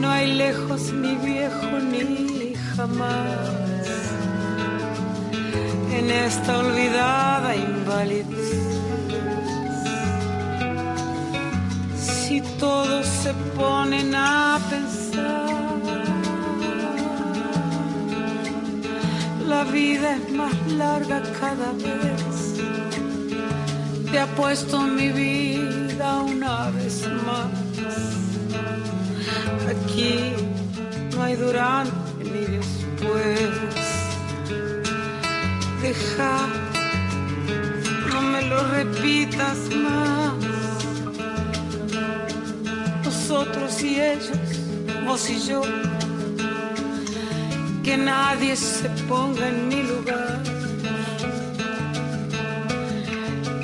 No hay lejos, ni viejo, ni jamás en esta olvidada invalidez. Si todos se ponen a pensar, la vida es más larga cada vez. Te apuesto mi vida una vez más. Aquí no hay durante ni después deja, no me lo repitas más. Nosotros y ellos, vos y yo, que nadie se ponga en mi lugar.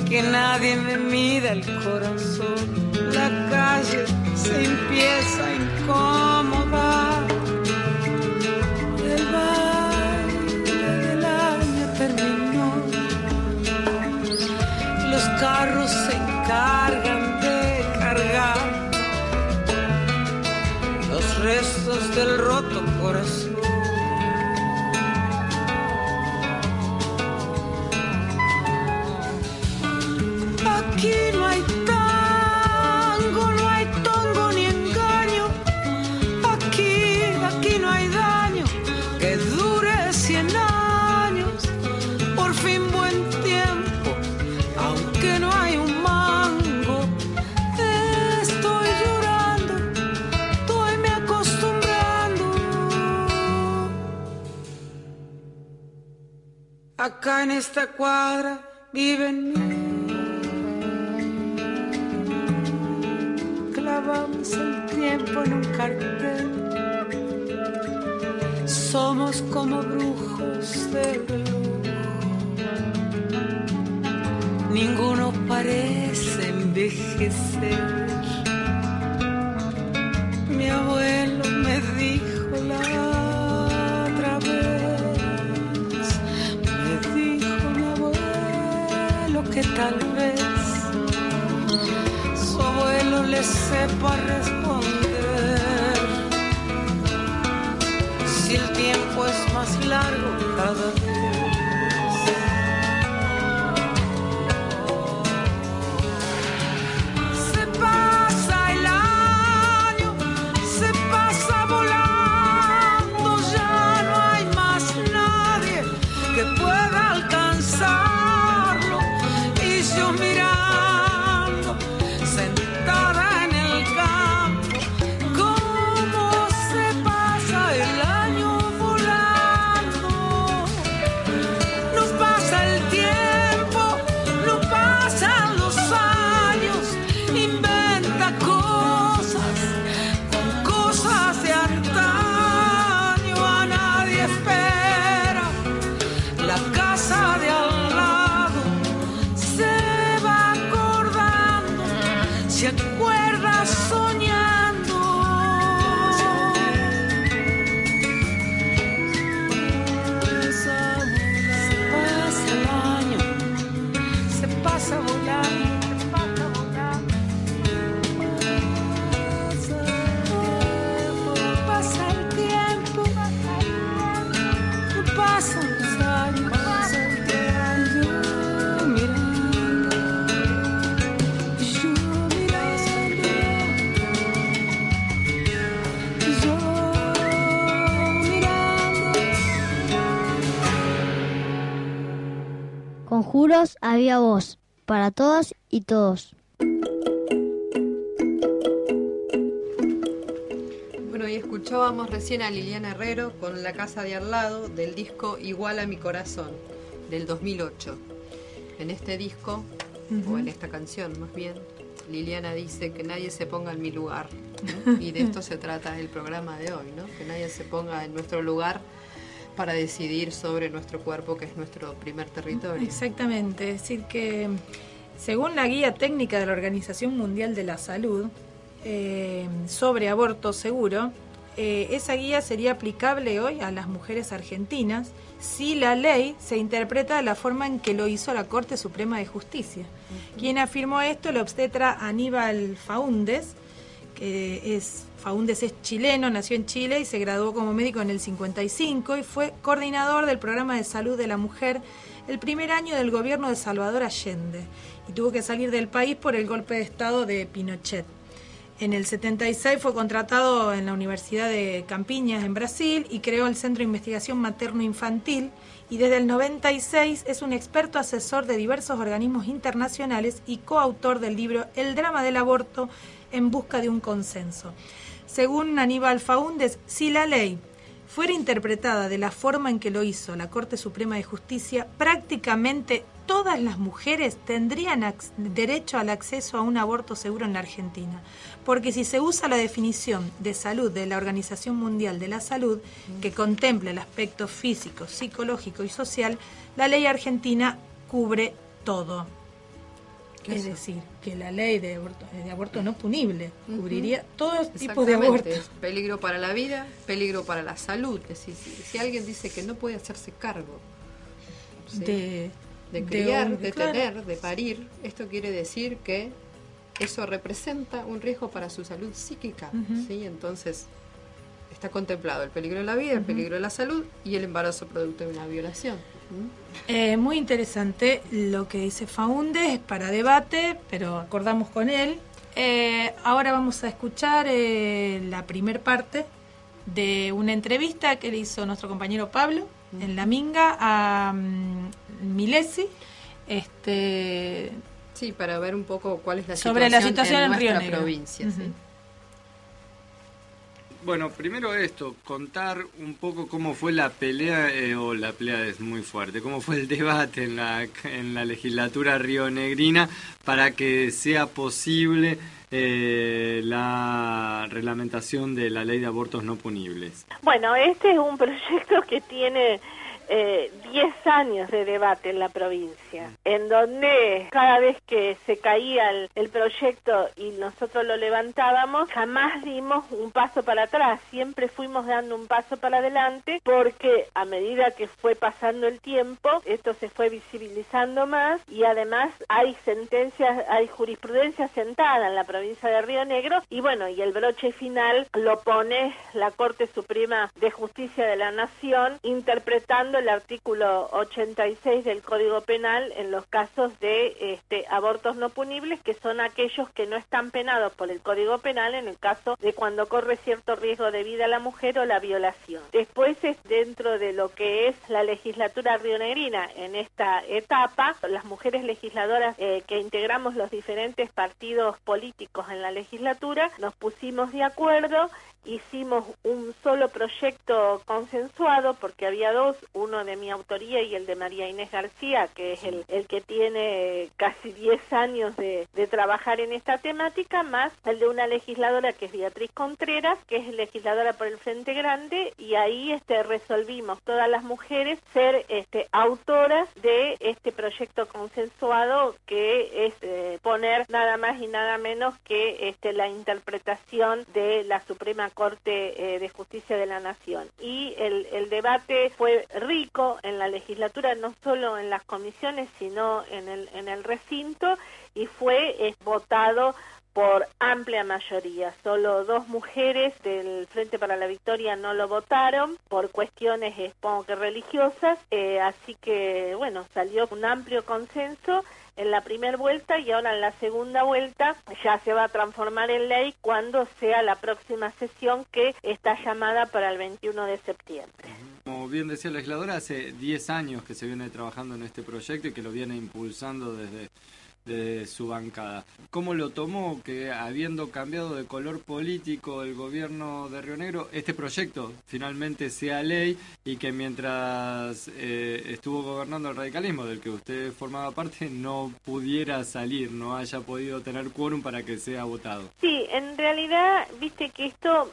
Que nadie me mida el corazón. La calle se empieza a incomodar. El carros se encargan de cargar los restos del roto Acá en esta cuadra viven mil. Clavamos el tiempo en un cartel. Somos como brujos del reloj. Ninguno parece envejecer. Abuelo le para todas y todos. Bueno, y escuchábamos recién a Liliana Herrero con La Casa de Al lado del disco Igual a mi corazón, del 2008. En este disco, o en esta canción más bien, Liliana dice que nadie se ponga en mi lugar. ¿no? Y de esto se trata el programa de hoy, ¿no? Que nadie se ponga en nuestro lugar para decidir sobre nuestro cuerpo, que es nuestro primer territorio. Exactamente, es decir que según la guía técnica de la Organización Mundial de la Salud eh, sobre aborto seguro, eh, esa guía sería aplicable hoy a las mujeres argentinas si la ley se interpreta de la forma en que lo hizo la Corte Suprema de Justicia. Quien afirmó esto, el obstetra Aníbal Faúndes, que es Faúndes es chileno, nació en Chile y se graduó como médico en el 55 y fue coordinador del programa de salud de la mujer el primer año del gobierno de Salvador Allende y tuvo que salir del país por el golpe de Estado de Pinochet. En el 76 fue contratado en la Universidad de Campiñas en Brasil y creó el Centro de Investigación Materno-Infantil y desde el 96 es un experto asesor de diversos organismos internacionales y coautor del libro El drama del aborto en busca de un consenso. Según Aníbal Faúndes, si la ley fuera interpretada de la forma en que lo hizo la Corte Suprema de Justicia, prácticamente todas las mujeres tendrían derecho al acceso a un aborto seguro en la Argentina. Porque si se usa la definición de salud de la Organización Mundial de la Salud, que contempla el aspecto físico, psicológico y social, la ley argentina cubre todo. Es decir, que la ley de aborto, de aborto no punible cubriría todo tipo de aborto. Peligro para la vida, peligro para la salud. Es decir, si, si alguien dice que no puede hacerse cargo ¿sí? de, de criar, de, de tener, de parir, esto quiere decir que eso representa un riesgo para su salud psíquica. ¿sí? Entonces, está contemplado el peligro de la vida, el peligro de la salud y el embarazo producto de una violación. Eh, muy interesante lo que dice Faundes, es para debate, pero acordamos con él. Eh, ahora vamos a escuchar eh, la primer parte de una entrevista que le hizo nuestro compañero Pablo en La Minga a um, Milesi. Este, sí, para ver un poco cuál es la sobre situación, la situación en, en Río nuestra Negro. provincia. ¿sí? Bueno, primero esto, contar un poco cómo fue la pelea, eh, o la pelea es muy fuerte, cómo fue el debate en la, en la legislatura rionegrina para que sea posible eh, la reglamentación de la ley de abortos no punibles. Bueno, este es un proyecto que tiene 10 eh, años de debate en la provincia, en donde cada vez que se caía el, el, proyecto y nosotros lo levantábamos, jamás dimos un paso para atrás, siempre fuimos dando un paso para adelante porque a medida que fue pasando el tiempo, esto se fue visibilizando más y además hay sentencias, hay jurisprudencia sentada en la provincia de Río Negro y bueno, y el broche final lo pone la Corte Suprema de Justicia de la Nación interpretando el artículo 86 del Código Penal en los casos de este, abortos no punibles, que son aquellos que no están penados por el Código Penal en el caso de cuando corre cierto riesgo de vida a la mujer o la violación. Después es dentro de lo que es la legislatura rionegrina en esta etapa, las mujeres legisladoras eh, que integramos los diferentes partidos políticos en la legislatura, nos pusimos de acuerdo hicimos un solo proyecto consensuado porque había dos, de mi autoría y el de María Inés García, que es el, el que tiene casi 10 años de, de, trabajar en esta temática, más el de una legisladora que es Beatriz Contreras, que es legisladora por el Frente Grande, y ahí este, resolvimos todas las mujeres ser este, autoras de este proyecto consensuado que es eh, poner nada más y nada menos que este, la interpretación de la Suprema Corte eh, de Justicia de la Nación. Y el, el, debate fue rico en la legislatura, no solo en las comisiones, sino en el, en el recinto, y fue eh, votado por amplia mayoría. Solo dos mujeres del Frente para la Victoria no lo votaron por cuestiones, supongo que religiosas, eh, así que, bueno, salió un amplio consenso en la primera vuelta y ahora en la segunda vuelta ya se va a transformar en ley cuando sea la próxima sesión que está llamada para el 21 de septiembre. Como bien decía la legisladora, hace 10 años que se viene trabajando en este proyecto y que lo viene impulsando desde de su bancada. ¿Cómo lo tomó que habiendo cambiado de color político el gobierno de Río Negro, este proyecto finalmente sea ley y que mientras eh, estuvo gobernando el radicalismo del que usted formaba parte no pudiera salir, no haya podido tener quórum para que sea votado? Sí, en realidad, viste que esto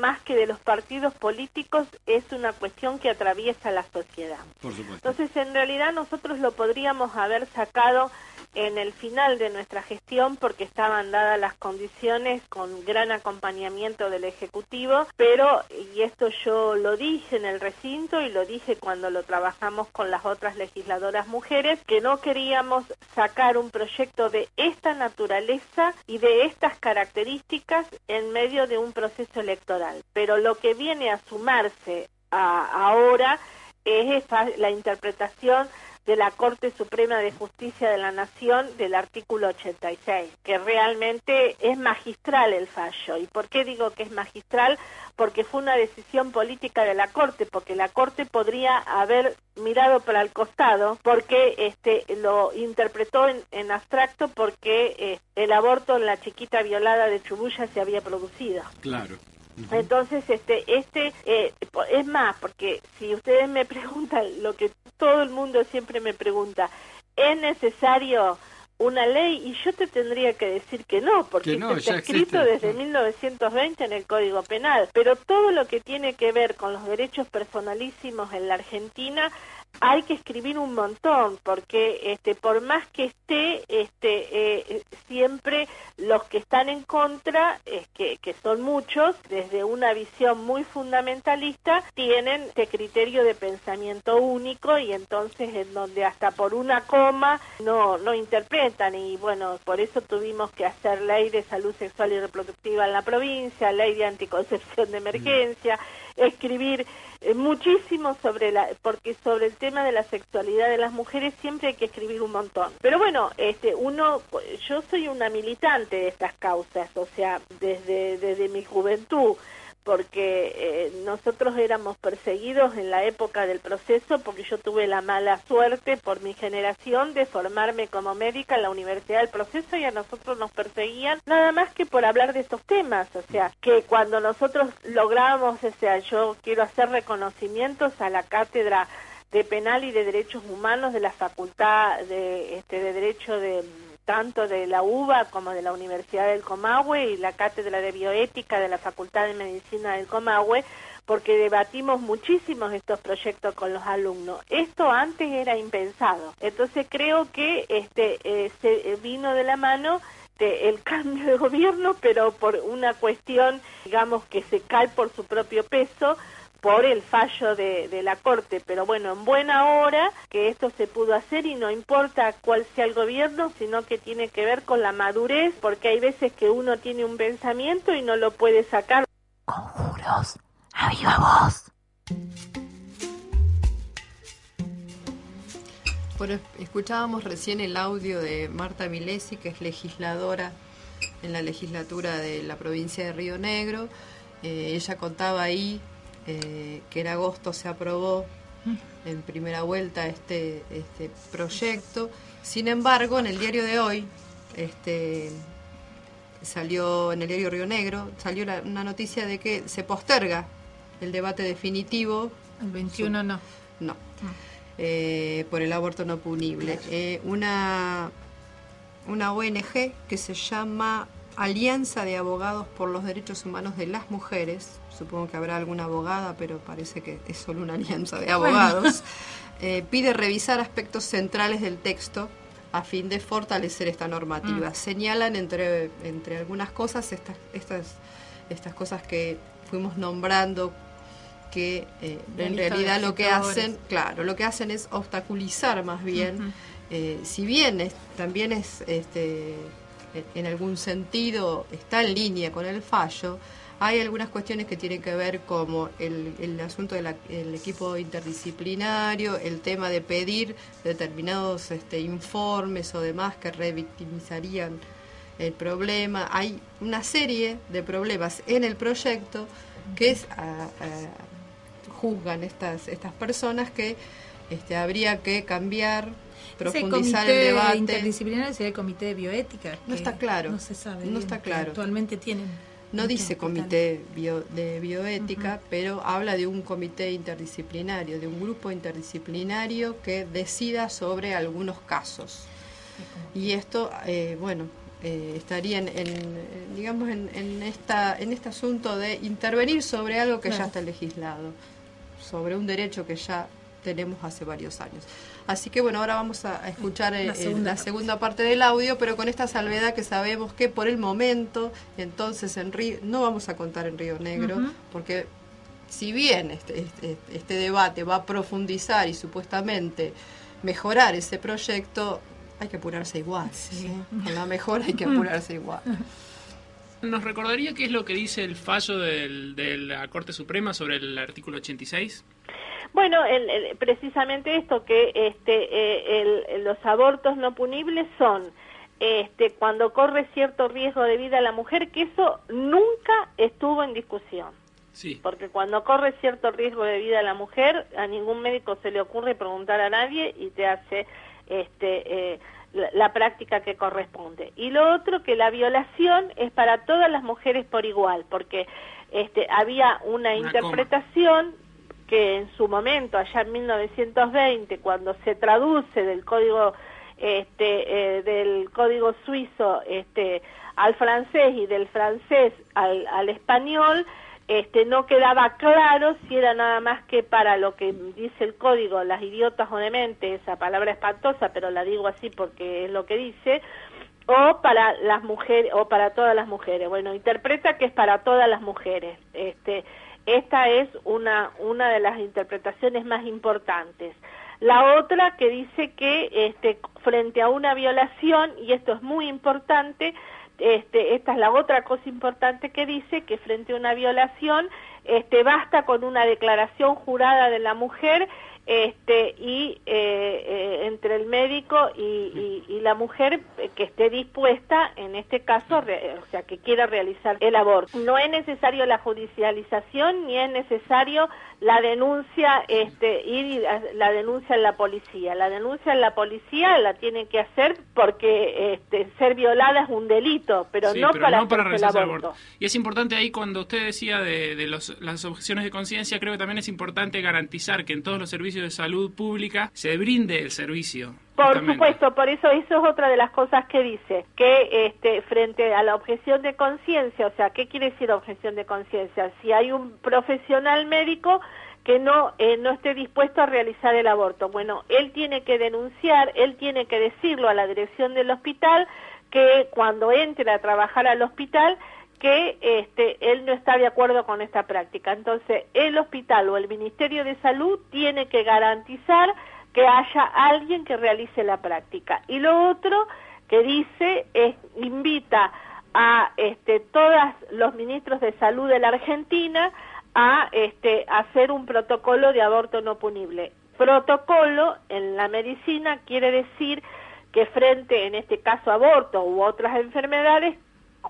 más que de los partidos políticos es una cuestión que atraviesa la sociedad. Por supuesto. Entonces, en realidad nosotros lo podríamos haber sacado en el final de nuestra gestión porque estaban dadas las condiciones con gran acompañamiento del Ejecutivo, pero, y esto yo lo dije en el recinto y lo dije cuando lo trabajamos con las otras legisladoras mujeres, que no queríamos sacar un proyecto de esta naturaleza y de estas características en medio de un proceso electoral. Pero lo que viene a sumarse a, ahora es la interpretación de la Corte Suprema de Justicia de la Nación del artículo 86, que realmente es magistral el fallo. ¿Y por qué digo que es magistral? Porque fue una decisión política de la Corte, porque la Corte podría haber mirado para el costado, porque este lo interpretó en, abstracto porque eh, el aborto en la chiquita violada de Chubuya se había producido. Claro. Entonces, este, este eh, es más, porque si ustedes me preguntan lo que todo el mundo siempre me pregunta, ¿es necesario una ley? Y yo te tendría que decir que no, porque está escrito desde 1920 en el Código Penal. Pero todo lo que tiene que ver con los derechos personalísimos en la Argentina hay que escribir un montón porque este por más que esté este eh, siempre los que están en contra que son muchos desde una visión muy fundamentalista tienen este criterio de pensamiento único y entonces en donde hasta por una coma no no interpretan. Y bueno por eso tuvimos que hacer ley de salud sexual y reproductiva en la provincia ley de anticoncepción de emergencia escribir eh, muchísimo sobre la porque sobre el tema de la sexualidad de las mujeres siempre hay que escribir un montón. Pero bueno este uno yo soy una militante de estas causas o sea desde desde mi juventud porque eh, nosotros éramos perseguidos en la época del proceso porque yo tuve la mala suerte por mi generación de formarme como médica en la Universidad del Proceso y a nosotros nos perseguían nada más que por hablar de estos temas, o sea, que cuando nosotros logramos, o sea, yo quiero hacer reconocimientos a la cátedra de penal y de derechos humanos de la Facultad de, este, de Derecho de tanto de la UBA como de la Universidad del Comahue y la Cátedra de Bioética de la Facultad de Medicina del Comahue, porque debatimos muchísimos estos proyectos con los alumnos. Esto antes era impensado. Entonces creo que este eh, se eh, vino de la mano de el cambio de gobierno, pero por una cuestión, digamos, que se cae por su propio peso, por el fallo de, de, la Corte, pero bueno, en buena hora que esto se pudo hacer y no importa cuál sea el gobierno, sino que tiene que ver con la madurez, porque hay veces que uno tiene un pensamiento y no lo puede sacar. Conjuros, a viva voz. Bueno, escuchábamos recién el audio de Marta Milesi, que es legisladora en la legislatura de la provincia de Río Negro. Eh, ella contaba ahí eh, que en agosto se aprobó en primera vuelta este, este proyecto. Sin embargo, en el diario de hoy, este, salió en el diario Río Negro, salió una noticia de que se posterga el debate definitivo. El 21 no. No. Mm. Eh, por el aborto no punible. Eh, una, una ONG que se llama Alianza de Abogados por los Derechos Humanos de las Mujeres, supongo que habrá alguna abogada, pero parece que es solo una alianza de abogados, eh, pide revisar aspectos centrales del texto a fin de fortalecer esta normativa. Mm. Señalan entre, entre algunas cosas estas, estas, estas cosas que fuimos nombrando que eh, en realidad lo que hacen, claro, lo que hacen es obstaculizar más bien, eh, si bien también es este, en algún sentido está en línea con el fallo, Hay algunas cuestiones que tienen que ver como el, asunto del equipo interdisciplinario, el tema de pedir determinados este, informes o demás que revictimizarían el problema. Hay una serie de problemas en el proyecto que es, juzgan estas, estas personas que este, habría que cambiar, profundizar el, debate. interdisciplinario sería el comité de bioética. No está claro. No se sabe. No está claro. Actualmente tienen. No dice comité de bioética, pero habla de un comité interdisciplinario, de un grupo interdisciplinario que decida sobre algunos casos. Y esto, eh, bueno, eh, estarían en, digamos, en, en, esta, en este asunto de intervenir sobre algo que ya está legislado, sobre un derecho que ya tenemos hace varios años. Así que bueno, ahora vamos a escuchar la, eh, segunda, parte del audio, pero con esta salvedad que sabemos que por el momento, entonces en Río, no vamos a contar en Río Negro, porque si bien este, este, este, debate va a profundizar y supuestamente mejorar ese proyecto, hay que apurarse igual. Sí. Con la mejora hay que apurarse igual. ¿Nos recordaría qué es lo que dice el fallo de la Corte Suprema sobre el artículo 86? Bueno, precisamente esto que este, eh, los abortos no punibles son este, cuando corre cierto riesgo de vida a la mujer, que eso nunca estuvo en discusión. Sí. Porque cuando corre cierto riesgo de vida a la mujer, a ningún médico se le ocurre preguntar a nadie y te hace este, eh, la, práctica que corresponde. Y lo otro, que la violación es para todas las mujeres por igual, porque este, había una, interpretación que en su momento, allá en 1920, cuando se traduce del código este, eh, del código suizo este, al francés y del francés al, español, este, no quedaba claro si era nada más que para lo que dice el código, las idiotas o dementes, esa palabra espantosa, pero la digo así porque es lo que dice, o para las mujeres, o para todas las mujeres. Bueno, interpreta que es para todas las mujeres. Este, esta es una, una de las interpretaciones más importantes. La otra que dice que este, frente a una violación, y esto es muy importante, este, esta es la otra cosa importante que dice, que frente a una violación este, basta con una declaración jurada de la mujer este, y eh, eh, entre el médico y, la mujer que esté dispuesta, en este caso, o sea, que quiera realizar el aborto. No es necesario la judicialización ni es necesario la denuncia, este, ir la denuncia en la policía. La denuncia en la policía la tiene que hacer porque este, ser violada es un delito, pero no para, no realizar el aborto. Y es importante ahí cuando usted decía de, de los, las objeciones de conciencia, creo que también es importante garantizar que en todos los servicios de salud pública se brinde el servicio. Por supuesto, por eso eso es otra de las cosas que dice, que este, frente a la objeción de conciencia, o sea, ¿qué quiere decir objeción de conciencia? Si hay un profesional médico que no, eh, no esté dispuesto a realizar el aborto, bueno, él tiene que denunciar, él tiene que decirlo a la dirección del hospital, que cuando entre a trabajar al hospital que este, él no está de acuerdo con esta práctica. Entonces, el hospital o el Ministerio de Salud tiene que garantizar que haya alguien que realice la práctica. Y lo otro que dice es invita a este, todos los ministros de salud de la Argentina a este, hacer un protocolo de aborto no punible. Protocolo en la medicina quiere decir que frente, en este caso, aborto u otras enfermedades,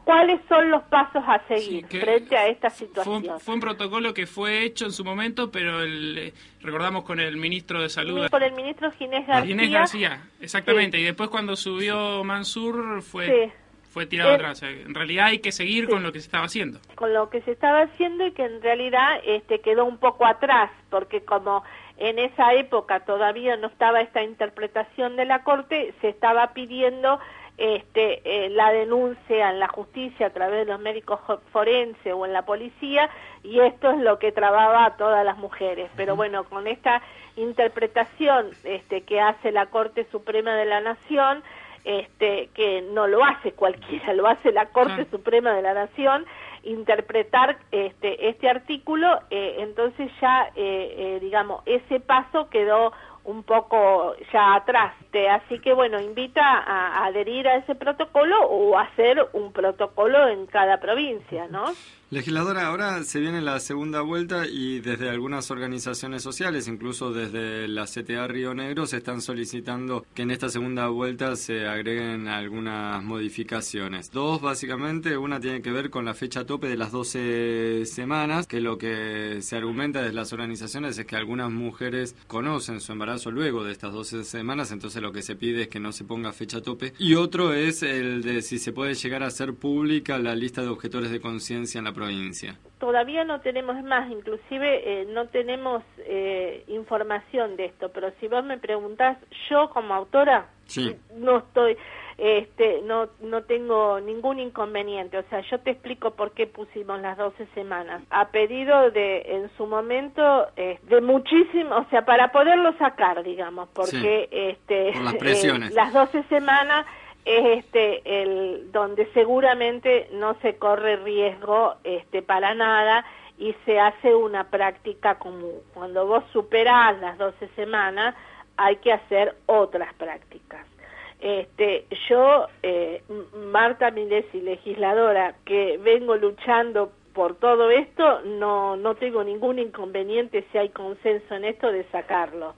cuáles son los pasos a seguir frente a esta situación. Fue un, protocolo que fue hecho en su momento, pero el, recordamos con el ministro de Salud. Con el ministro Ginés García. Ginés García, exactamente. Y después cuando subió Mansur fue... Fue tirado atrás. En realidad hay que seguir con lo que se estaba haciendo. Con lo que se estaba haciendo y que en realidad este, quedó un poco atrás, porque como en esa época todavía no estaba esta interpretación de la Corte, se estaba pidiendo este, eh, la denuncia en la justicia a través de los médicos forenses o en la policía y esto es lo que trababa a todas las mujeres. Pero bueno, con esta interpretación este, que hace la Corte Suprema de la Nación, este, que no lo hace cualquiera, lo hace la Corte Suprema de la Nación, interpretar este, este artículo, eh, entonces ya, eh, digamos, ese paso quedó un poco ya atrás. Así que bueno, invita a, adherir a ese protocolo o hacer un protocolo en cada provincia, ¿no? Legisladora, ahora se viene la segunda vuelta y desde algunas organizaciones sociales, incluso desde la CTA Río Negro, se están solicitando que en esta segunda vuelta se agreguen algunas modificaciones. Dos, básicamente, una tiene que ver con la fecha tope de las 12 semanas, que lo que se argumenta desde las organizaciones es que algunas mujeres conocen su embarazo luego de estas 12 semanas, entonces lo que se pide es que no se ponga fecha tope. Y otro es el de si se puede llegar a hacer pública la lista de objetores de conciencia en la provincia. Todavía no tenemos más, inclusive eh, no tenemos eh, información de esto, pero si vos me preguntás, yo como autora Sí. no estoy, este, no, no tengo ningún inconveniente. O sea, yo te explico por qué pusimos las 12 semanas. A pedido de, en su momento, eh, de muchísimo, o sea, para poderlo sacar, digamos, porque este, Por las presiones. eh, las 12 semanas es este el donde seguramente no se corre riesgo este para nada y se hace una práctica común. Cuando vos superás las 12 semanas hay que hacer otras prácticas. Este, yo, eh, Marta Milesi, legisladora, que vengo luchando por todo esto, no, no tengo ningún inconveniente si hay consenso en esto de sacarlo.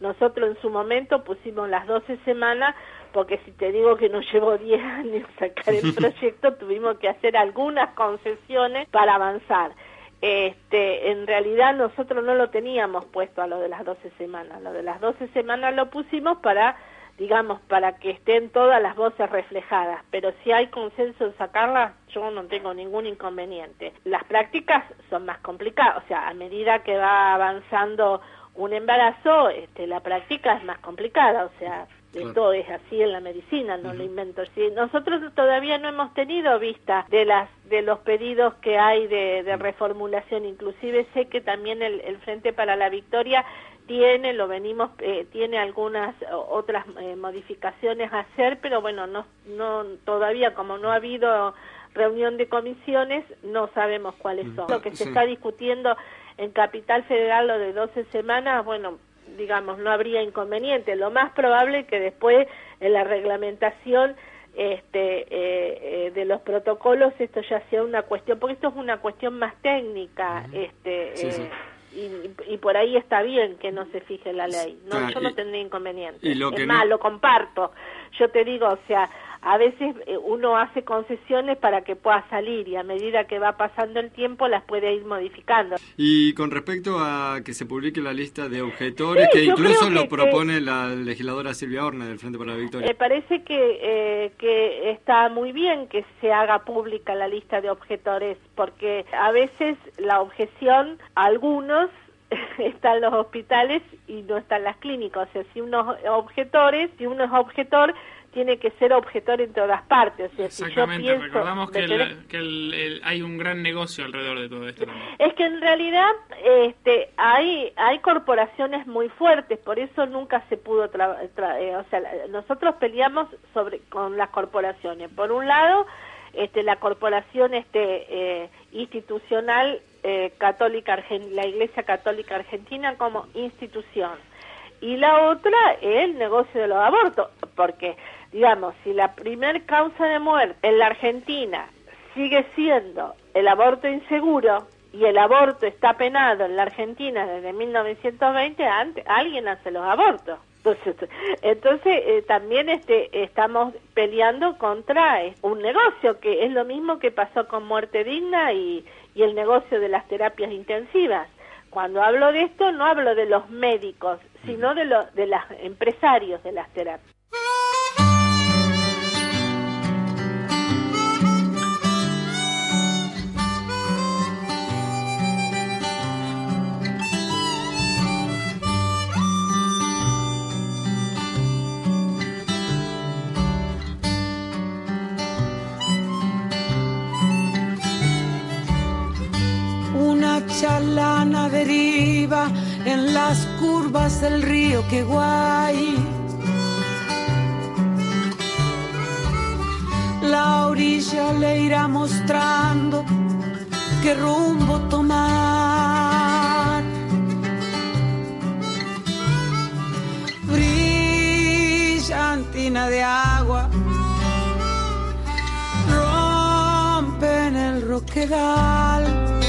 Nosotros en su momento pusimos las 12 semanas porque si te digo que nos llevó 10 años sacar el proyecto, tuvimos que hacer algunas concesiones para avanzar. Este, en realidad nosotros no lo teníamos puesto a lo de las 12 semanas, lo de las 12 semanas lo pusimos para, digamos, para que estén todas las voces reflejadas, pero si hay consenso en sacarlas, yo no tengo ningún inconveniente. Las prácticas son más complicadas, o sea, a medida que va avanzando un embarazo, este, la práctica es más complicada, o sea, esto es así en la medicina, no lo invento. Sí, nosotros todavía no hemos tenido vista de las de los pedidos que hay de, de reformulación. Inclusive sé que también el, el Frente para la Victoria tiene, lo venimos, eh, tiene algunas otras eh, modificaciones a hacer, pero bueno, no, no todavía como no ha habido reunión de comisiones, no sabemos cuáles son. Lo que se Sí. está discutiendo en Capital Federal, lo de 12 semanas, bueno, digamos, no habría inconveniente. Lo más probable es que después en la reglamentación este, eh, eh, de los protocolos esto ya sea una cuestión, porque esto es una cuestión más técnica, este, Sí, eh, sí. Y, y por ahí está bien que no se fije la ley. No, yo y- no tendría inconveniente. y lo es que más, no- lo comparto. Yo te digo, o sea, a veces eh, uno hace concesiones para que pueda salir y a medida que va pasando el tiempo las puede ir modificando. Y con respecto a que se publique la lista de objetores, Sí, que incluso lo que- propone la legisladora Silvia Orne del Frente para la Victoria. Me parece que, eh, que está muy bien que se haga pública la lista de objetores, porque a veces la objeción, algunos están los hospitales y no están las clínicas. O sea, si uno es objetores, si uno es objetor, tiene que ser objetor en todas partes. O sea, si yo Exactamente, pienso, recordamos que, ¿me el- entendés? que el- el- hay un gran negocio alrededor de todo esto también. Es que en realidad este, hay hay corporaciones muy fuertes, por eso nunca se pudo tra- tra- eh, o sea, nosotros peleamos sobre con las corporaciones. Por un lado, este la corporación este eh, institucional eh, católica Argen- la Iglesia Católica Argentina como institución. Y la otra el negocio de los abortos, porque digamos, si la primer causa de muerte en la Argentina sigue siendo el aborto inseguro y el aborto está penado en la Argentina desde 1920, antes, alguien hace los abortos. Entonces, entonces eh, también este, estamos peleando contra eh, un negocio que es lo mismo que pasó con muerte digna y, y el negocio de las terapias intensivas. Cuando hablo de esto no hablo de los médicos, sino de los de los empresarios de las terapias. En las curvas del río que guay. La orilla le irá mostrando qué rumbo tomar. Brillantina de agua rompen el roquero roquedal.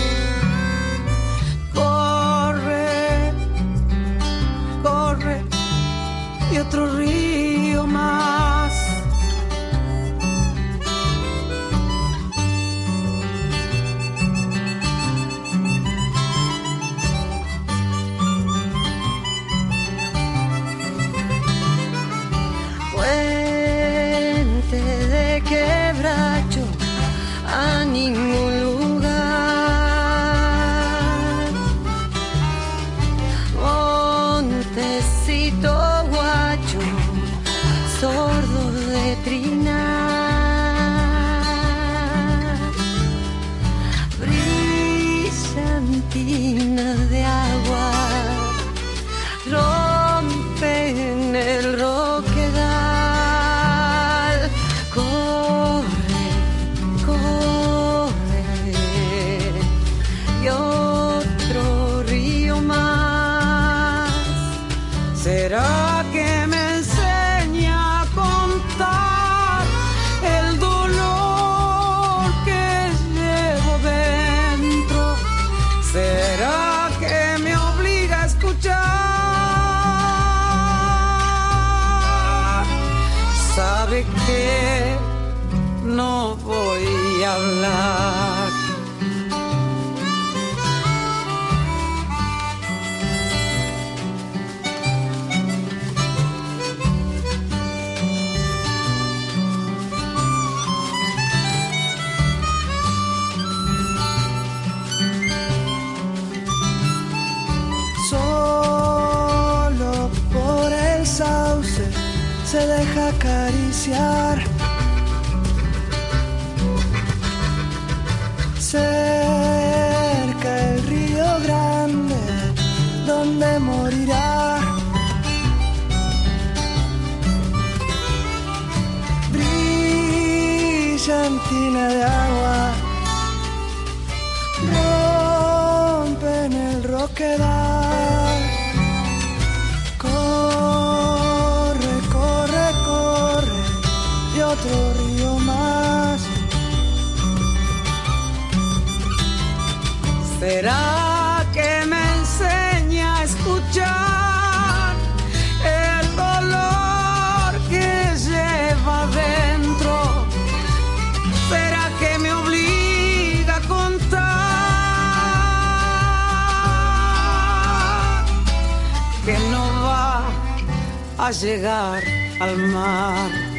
A llegar al mar?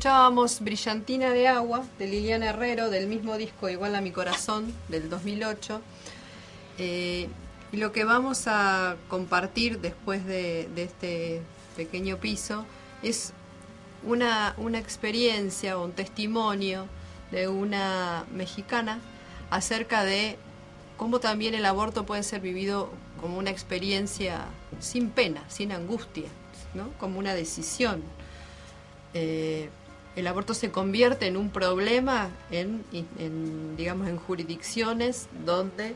Escuchábamos Brillantina de Agua de Liliana Herrero del mismo disco Igual a mi corazón del 2008. Eh, y lo que vamos a compartir después de, este pequeño piso es una, una experiencia o un testimonio de una mexicana acerca de cómo también el aborto puede ser vivido como una experiencia sin pena, sin angustia, ¿no? como una decisión. Eh, el aborto se convierte en un problema en, en, digamos, en jurisdicciones donde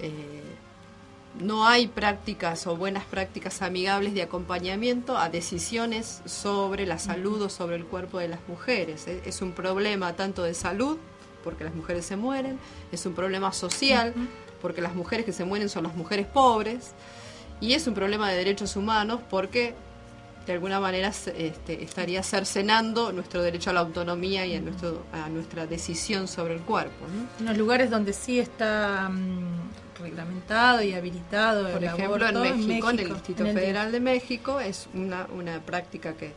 eh, no hay prácticas o buenas prácticas amigables de acompañamiento a decisiones sobre la salud o sobre el cuerpo de las mujeres. Es, es un problema tanto de salud, porque las mujeres se mueren, es un problema social, porque las mujeres que se mueren son las mujeres pobres, y es un problema de derechos humanos porque de alguna manera este, estaría cercenando nuestro derecho a la autonomía y a, nuestro, a nuestra decisión sobre el cuerpo. En los lugares donde sí está mm, reglamentado y habilitado Por el ejemplo, aborto, en México, en el Distrito en el- Federal de México, es una, una práctica que,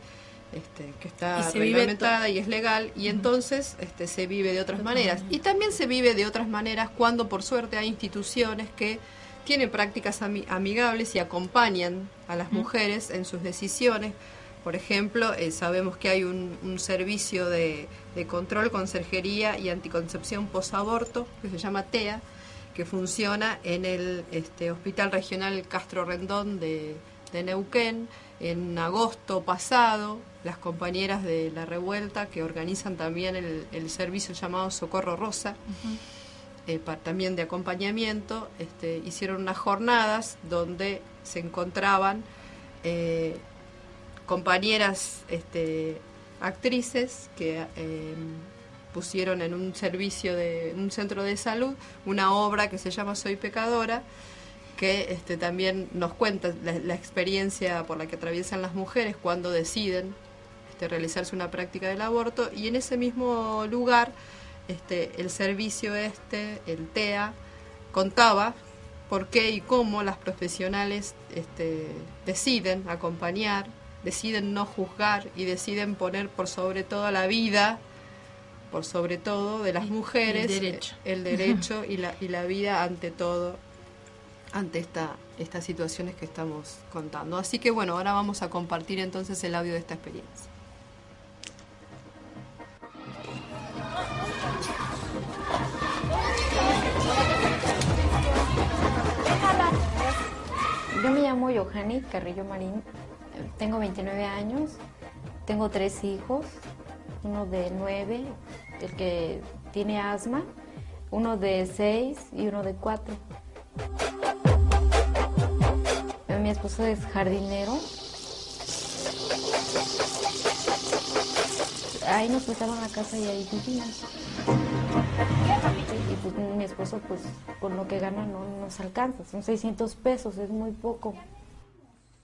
este, que está Y reglamentada y es legal, y entonces este, se vive de otras maneras. Y también se vive de otras maneras cuando, por suerte, hay instituciones que tienen prácticas ami- amigables y acompañan a las mujeres en sus decisiones. Por ejemplo, eh, sabemos que hay un, un servicio de, de control, conserjería y anticoncepción posaborto, que se llama TEA, que funciona en el este, Hospital Regional Castro Rendón de, de Neuquén. En agosto pasado, las compañeras de La Revuelta, que organizan también el, el servicio llamado Socorro Rosa, eh, también de acompañamiento, este, hicieron unas jornadas donde se encontraban eh, compañeras este, actrices que eh, pusieron en un servicio de un centro de salud una obra que se llama Soy pecadora que este, también nos cuenta la, experiencia por la que atraviesan las mujeres cuando deciden realizarse una práctica del aborto. Y en ese mismo lugar este, el servicio este, el TEA, contaba por qué y cómo las profesionales este, deciden acompañar, deciden no juzgar y deciden poner por sobre todo la vida, por sobre todo de las mujeres, el derecho. el derecho y, la, y la vida ante todo, ante esta, estas situaciones que estamos contando. Así que bueno, ahora vamos a compartir entonces el audio de esta experiencia. Yo me llamo Johanny Carrillo Marín, tengo 29 años, tengo tres hijos, uno de 9, el que tiene asma, uno de 6 y uno de 4. Mi esposo es jardinero. Ahí nos prestaron la casa y ahí vivimos. Y pues mi esposo, pues con lo que gana no nos alcanza, son 600 pesos, es muy poco.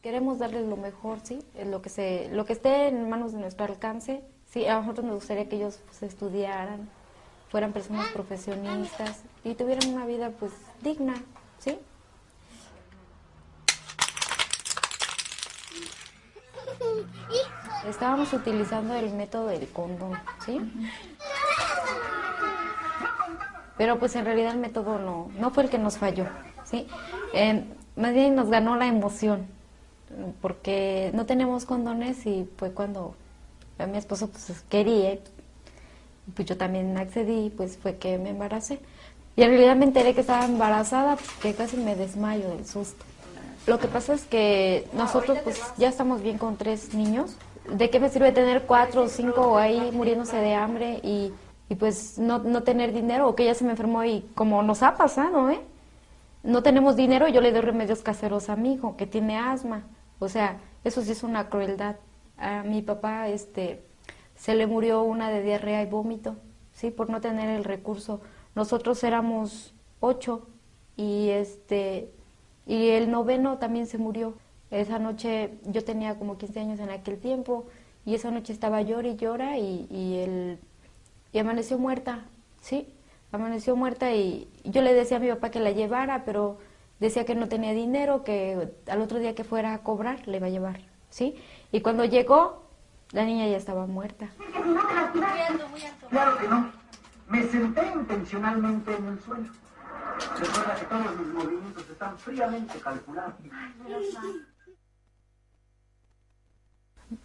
Queremos darles lo mejor, ¿sí? Lo que, se, lo que esté en manos de nuestro alcance. Sí, a nosotros nos gustaría que ellos pues, estudiaran, fueran personas profesionistas y tuvieran una vida pues digna, ¿sí? Estábamos utilizando el método del condón, ¿sí? Pero pues en realidad el método no, no fue el que nos falló, ¿sí? Eh, más bien nos ganó la emoción, porque no teníamos condones y fue cuando mi esposo pues quería, y, pues yo también accedí, pues fue que me embaracé. Y en realidad me enteré que estaba embarazada, que casi me desmayo del susto. Lo que pasa es que nosotros pues ya estamos bien con tres niños. ¿De qué me sirve tener cuatro o cinco ahí muriéndose de hambre y, y pues no, no tener dinero o que ella se me enfermó y como nos ha pasado, ¿eh? No tenemos dinero y yo le doy remedios caseros a mi hijo que tiene asma. O sea, eso sí es una crueldad. A mi papá este se le murió una de diarrea y vómito, sí, por no tener el recurso. Nosotros éramos ocho y este y el noveno también se murió. Esa noche yo tenía como 15 años en aquel tiempo y esa noche estaba llora y llora y, y él y amaneció muerta, sí, amaneció muerta y yo le decía a mi papá que la llevara, pero decía que no tenía dinero, que al otro día que fuera a cobrar le iba a llevar, sí. Y cuando llegó la niña ya estaba muerta. Claro que no. Me senté intencionalmente en el suelo. Recuerda que todos mis movimientos están fríamente calculados.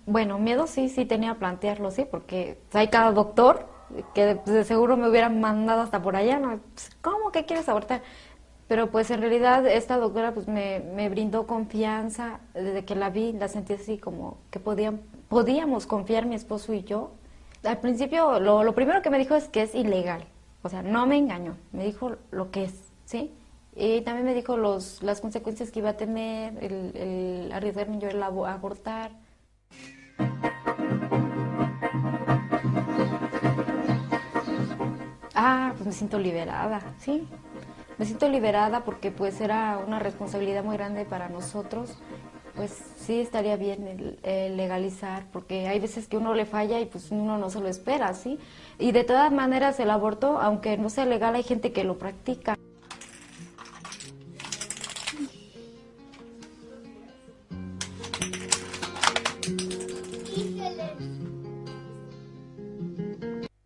Bueno, miedo sí, sí tenía plantearlo, sí, porque hay cada doctor que pues, de seguro me hubieran mandado hasta por allá, ¿no? Pues, ¿Cómo que quieres abortar? Pero pues en realidad esta doctora pues me, me brindó confianza, desde que la vi la sentí así como que podían, podíamos confiar mi esposo y yo. Al principio lo, lo primero que me dijo es que es ilegal, o sea, no me engañó, me dijo lo que es, ¿sí? Y también me dijo los, las consecuencias que iba a tener, el, el arriesgarme yo el abortar. Ah, pues me siento liberada, sí. Me siento liberada porque pues era una responsabilidad muy grande para nosotros. Pues sí estaría bien el legalizar, porque hay veces que uno le falla y pues uno no se lo espera, ¿sí? Y de todas maneras el aborto, aunque no sea legal, hay gente que lo practica.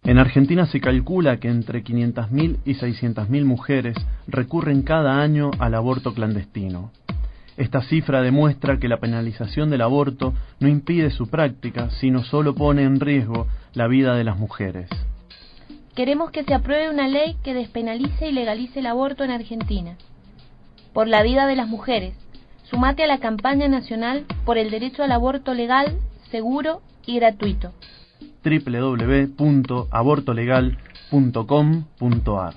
En Argentina se calcula que entre 500.000 y 600.000 mujeres recurren cada año al aborto clandestino. Esta cifra demuestra que la penalización del aborto no impide su práctica, sino solo pone en riesgo la vida de las mujeres. Queremos que se apruebe una ley que despenalice y legalice el aborto en Argentina. Por la vida de las mujeres, sumate a la campaña nacional por el derecho al aborto legal, seguro y gratuito. www.abortolegal.com.ar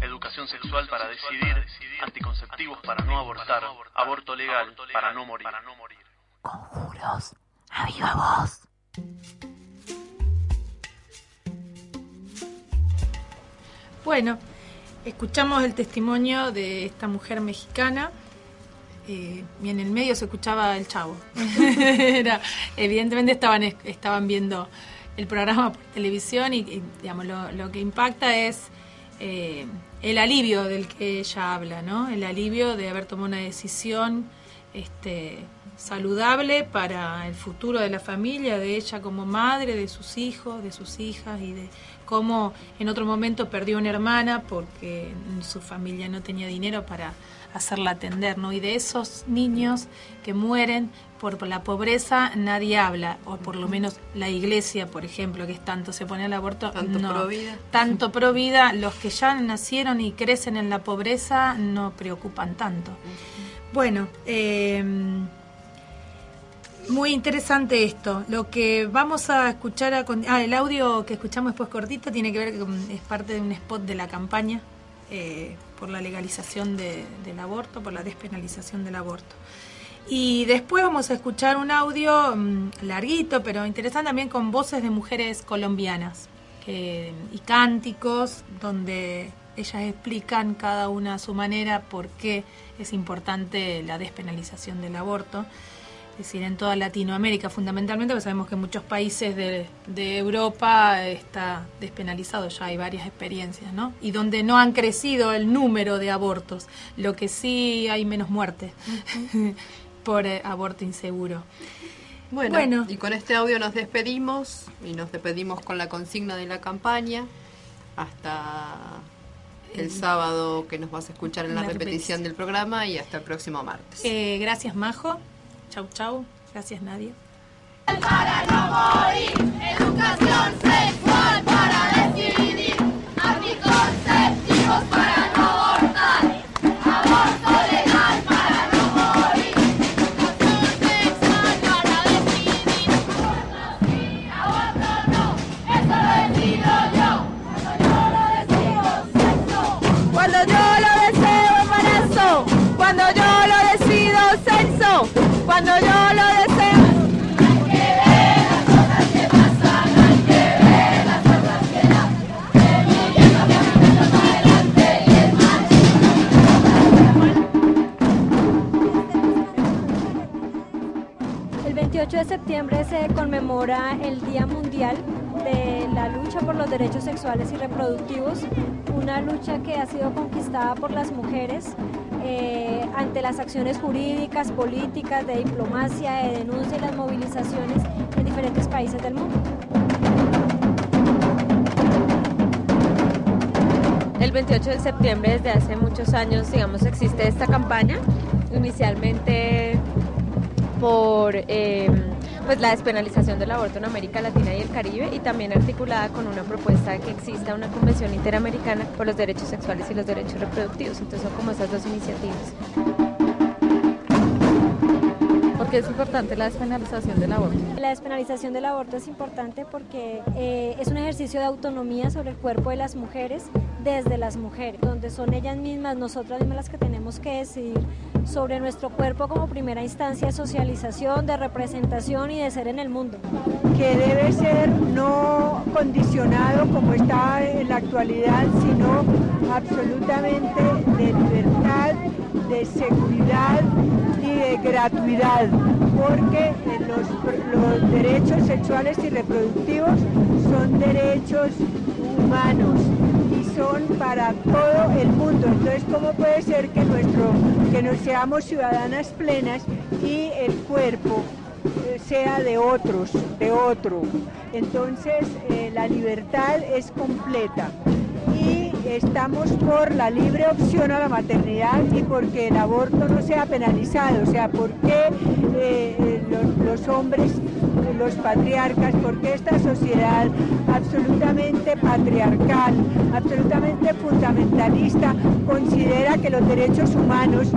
Educación sexual para decidir, anticonceptivos para no abortar, aborto legal para no morir. Conjuros, a viva voz. Bueno, escuchamos el testimonio de esta mujer mexicana. Eh, y en el medio se escuchaba el chavo. Evidentemente estaban, estaban viendo el programa por televisión y, y, digamos, lo, lo que impacta es eh, el alivio del que ella habla, ¿no? El alivio de haber tomado una decisión este, saludable para el futuro de la familia, de ella como madre, de sus hijos, de sus hijas y de cómo en otro momento perdió una hermana porque su familia no tenía dinero para hacerla atender, ¿no? Y de esos niños que mueren por, por la pobreza nadie habla, o por lo menos la iglesia, por ejemplo, que es tanto se pone al aborto, Tanto no. pro vida. tanto pro vida, los que ya nacieron y crecen en la pobreza no preocupan tanto. Bueno, eh, muy interesante esto. Lo que vamos a escuchar, a ah, el audio que escuchamos después cortito tiene que ver con, es parte de un spot de la campaña eh, por la legalización de- del aborto, por la despenalización del aborto. Y después vamos a escuchar un audio mm, larguito, pero interesante también con voces de mujeres colombianas y cánticos donde ellas explican cada una a su manera por qué es importante la despenalización del aborto. Es decir, en toda Latinoamérica fundamentalmente, porque sabemos que en muchos países de, de Europa está despenalizado, ya hay varias experiencias, ¿no? Y donde no han crecido el número de abortos, lo que sí hay menos muertes por eh, aborto inseguro. Bueno, Bueno. y con este audio nos despedimos y nos despedimos con la consigna de la campaña hasta el El- sábado que nos vas a escuchar en la, La repetición repetición. del programa y hasta el próximo martes. Eh, gracias, Majo. Chau, chau. Gracias, Nadia. Educación sexual para septiembre se conmemora el Día Mundial de la lucha por los derechos sexuales y reproductivos, una lucha que ha sido conquistada por las mujeres eh, ante las acciones jurídicas, políticas, de diplomacia, de denuncia y las movilizaciones en diferentes países del mundo. El 28 de septiembre, desde hace muchos años, digamos, existe esta campaña, inicialmente por eh, pues la despenalización del aborto en América Latina y el Caribe y también articulada con una propuesta de que exista una convención interamericana por los derechos sexuales y los derechos reproductivos. Entonces son como esas dos iniciativas. ¿Por qué es importante la despenalización del aborto? La despenalización del aborto es importante porque eh, es un ejercicio de autonomía sobre el cuerpo de las mujeres desde las mujeres, donde son ellas mismas, nosotras mismas las que tenemos que decidir sobre nuestro cuerpo como primera instancia de socialización, de representación y de ser en el mundo. Que debe ser no condicionado como está en la actualidad, sino absolutamente de libertad, de seguridad y de gratuidad, porque los, los derechos sexuales y reproductivos son derechos humanos son para todo el mundo. Entonces, ¿cómo puede ser que nuestro, que nos seamos ciudadanas plenas y el cuerpo eh, sea de otros, de otro? Entonces, eh, la libertad es completa y estamos por la libre opción a la maternidad y porque el aborto no sea penalizado, o sea, ¿por qué eh, los, los hombres los patriarcas, porque esta sociedad absolutamente patriarcal, absolutamente fundamentalista, considera que los derechos humanos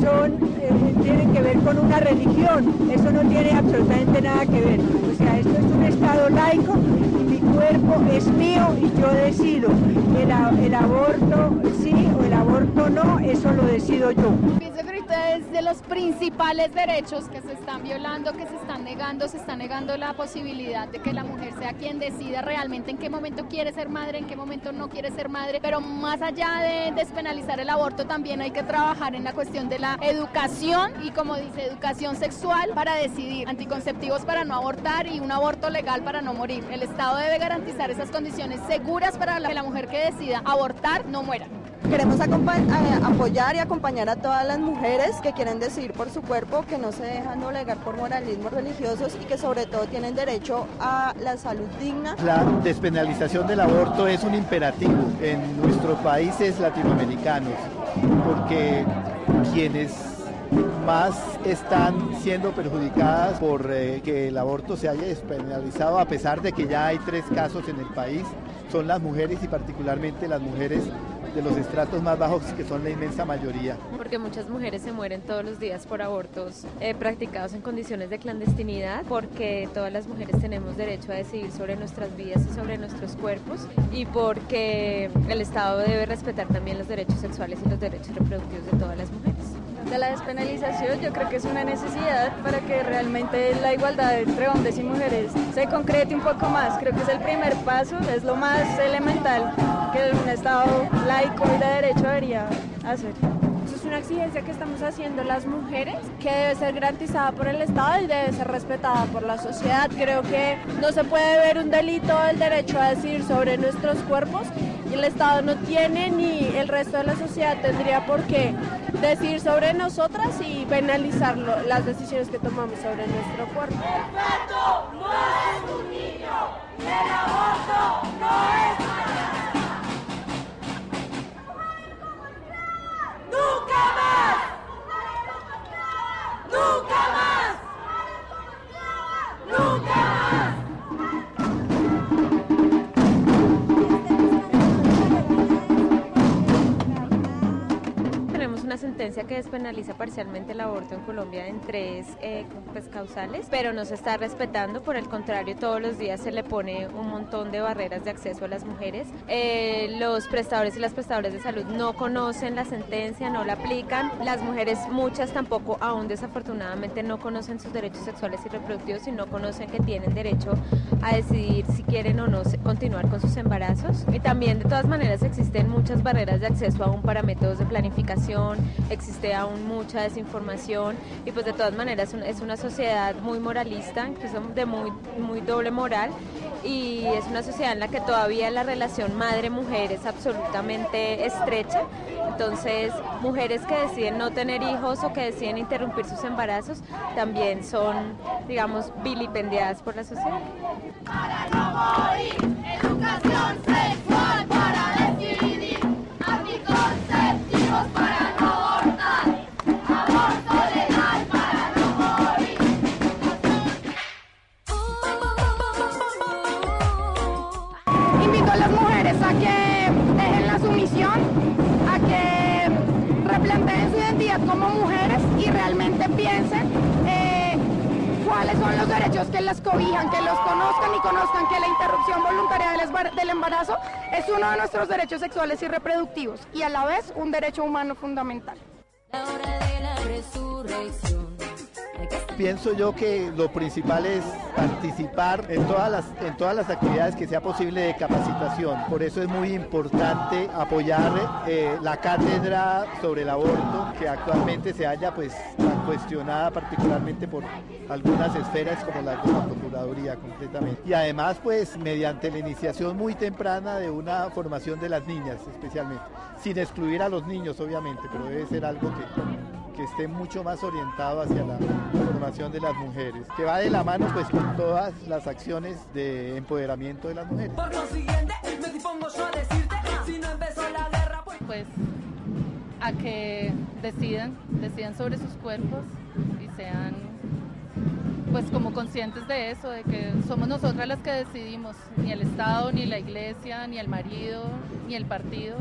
son, eh, tienen que ver con una religión. Eso no tiene absolutamente nada que ver. O sea, esto es un Estado laico y mi cuerpo es mío y yo decido. El, el aborto sí o el aborto no, eso lo decido yo. Es de los principales derechos que se están violando, que se están negando, se está negando la posibilidad de que la mujer sea quien decida realmente en qué momento quiere ser madre, en qué momento no quiere ser madre, pero más allá de despenalizar el aborto también hay que trabajar en la cuestión de la educación y como dice, educación sexual para decidir, anticonceptivos para no abortar y un aborto legal para no morir. El Estado debe garantizar esas condiciones seguras para que la mujer que decida abortar no muera. Queremos eh, apoyar y acompañar a todas las mujeres que quieren decidir por su cuerpo, que no se dejan doblegar por moralismos religiosos y que sobre todo tienen derecho a la salud digna. La despenalización del aborto es un imperativo en nuestros países latinoamericanos, porque quienes más están siendo perjudicadas por eh, que el aborto se haya despenalizado, a pesar de que ya hay tres casos en el país, son las mujeres y particularmente las mujeres de los estratos más bajos, que son la inmensa mayoría. porque muchas mujeres se mueren todos los días por abortos eh, practicados en condiciones de clandestinidad, porque todas las mujeres tenemos derecho a decidir sobre nuestras vidas y sobre nuestros cuerpos, y porque el Estado debe respetar también los derechos sexuales y los derechos reproductivos de todas las mujeres. De la despenalización yo creo que es una necesidad para que realmente la igualdad entre hombres y mujeres se concrete un poco más. Creo que es el primer paso, es lo más elemental que un Estado laico y de derecho debería hacer. Eso es una exigencia que estamos haciendo las mujeres, que debe ser garantizada por el Estado y debe ser respetada por la sociedad. Creo que no se puede ver un delito el derecho a decir sobre nuestros cuerpos y el Estado no tiene ni el resto de la sociedad tendría por qué decir sobre nosotras y penalizar las decisiones que tomamos sobre nuestro cuerpo. no es un niño y el aborto no es ¡Nunca más! ¡Nunca más! ¡Nunca más! Una sentencia que despenaliza parcialmente el aborto en Colombia en tres eh, pues, causales, pero no se está respetando, por el contrario, todos los días se le pone un montón de barreras de acceso a las mujeres. Eh, los prestadores y las prestadoras de salud no conocen la sentencia, no la aplican. Las mujeres, muchas tampoco, aún desafortunadamente, no conocen sus derechos sexuales y reproductivos y no conocen que tienen derecho a decidir si quieren o no continuar con sus embarazos. Y también, de todas maneras, existen muchas barreras de acceso aún para métodos de planificación, existe aún mucha desinformación y pues de todas maneras es una sociedad muy moralista, incluso de muy, doble moral y es una sociedad en la que todavía la relación madre-mujer es absolutamente estrecha. Entonces, mujeres que deciden no tener hijos o que deciden interrumpir sus embarazos también son, digamos, vilipendiadas por la sociedad. Educación sexual para a que dejen la sumisión, a que replanteen su identidad como mujeres y realmente piensen eh, cuáles son los derechos que las cobijan, que los conozcan y conozcan que la interrupción voluntaria del embarazo es uno de nuestros derechos sexuales y reproductivos y a la vez un derecho humano fundamental. Pienso yo que lo principal es participar en todas las en todas las actividades que sea posible de capacitación. Por eso es muy importante apoyar eh, la cátedra sobre el aborto que actualmente se halla pues cuestionada particularmente por algunas esferas como la de la procuraduría completamente. Y además pues mediante la iniciación muy temprana de una formación de las niñas especialmente, sin excluir a los niños obviamente, pero debe ser algo que que esté mucho más orientado hacia la formación de las mujeres, que va de la mano pues con todas las acciones de empoderamiento de las mujeres. Por consiguiente, me dispongo yo a decirte, si no empezó la guerra, pues... pues a que decidan, decidan sobre sus cuerpos y sean pues como conscientes de eso, de que somos nosotras las que decidimos, ni el Estado, ni la iglesia, ni el marido, ni el partido,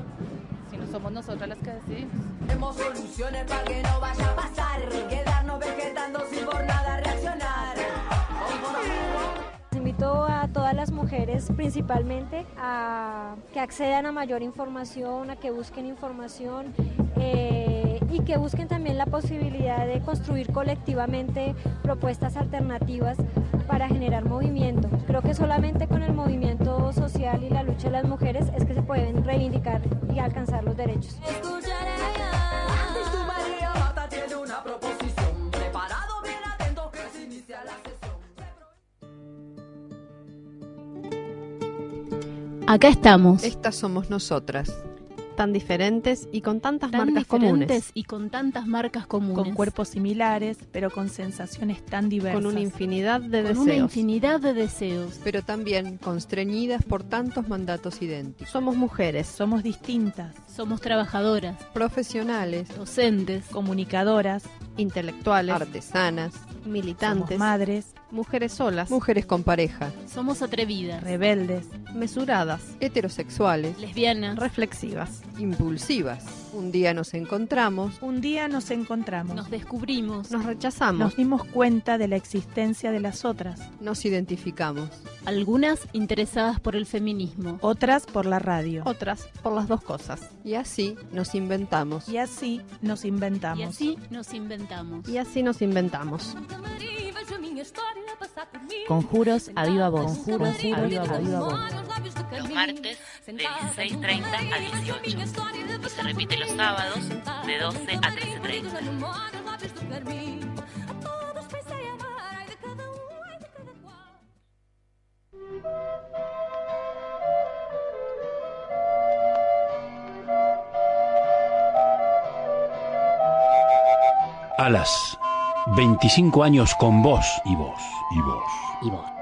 sino somos nosotras las que decidimos. Tenemos soluciones para que no vaya a pasar, quedarnos vegetando sin por nada reaccionar. Invito a todas las mujeres principalmente a que accedan a mayor información, a que busquen información eh, y que busquen también la posibilidad de construir colectivamente propuestas alternativas para generar movimiento. Creo que solamente con el movimiento social y la lucha de las mujeres es que se pueden reivindicar y alcanzar los derechos. Acá estamos. Estas somos nosotras. Tan diferentes y con tantas Tan marcas comunes. y con tantas marcas comunes. Con cuerpos similares, pero con sensaciones tan diversas. Con una infinidad de Con deseos. una infinidad de deseos. Pero también constreñidas por tantos mandatos idénticos. Somos mujeres. Somos distintas. Somos trabajadoras, Profesionales. docentes, Comunicadoras. Intelectuales. Artesanas. Militantes. Somos madres. Mujeres solas. Mujeres con pareja. somos atrevidas, Rebeldes. Mesuradas. Heterosexuales. lesbianas, Reflexivas. Impulsivas. Un día nos encontramos. Un día nos encontramos. nos descubrimos, Nos rechazamos. Nos dimos cuenta de la existencia de las otras. Nos identificamos. algunas interesadas por el feminismo, Otras por la radio. Otras por las dos cosas. Y así nos inventamos. Y así nos inventamos. y así nos inventamos. Y así nos inventamos. Conjuros a viva voz. Conjuros a viva voz. Los martes de 16.30 a 18. Y se repite los sábados de 12 a 13.30. Alas, 25 años con vos y vos y vos. Y vos.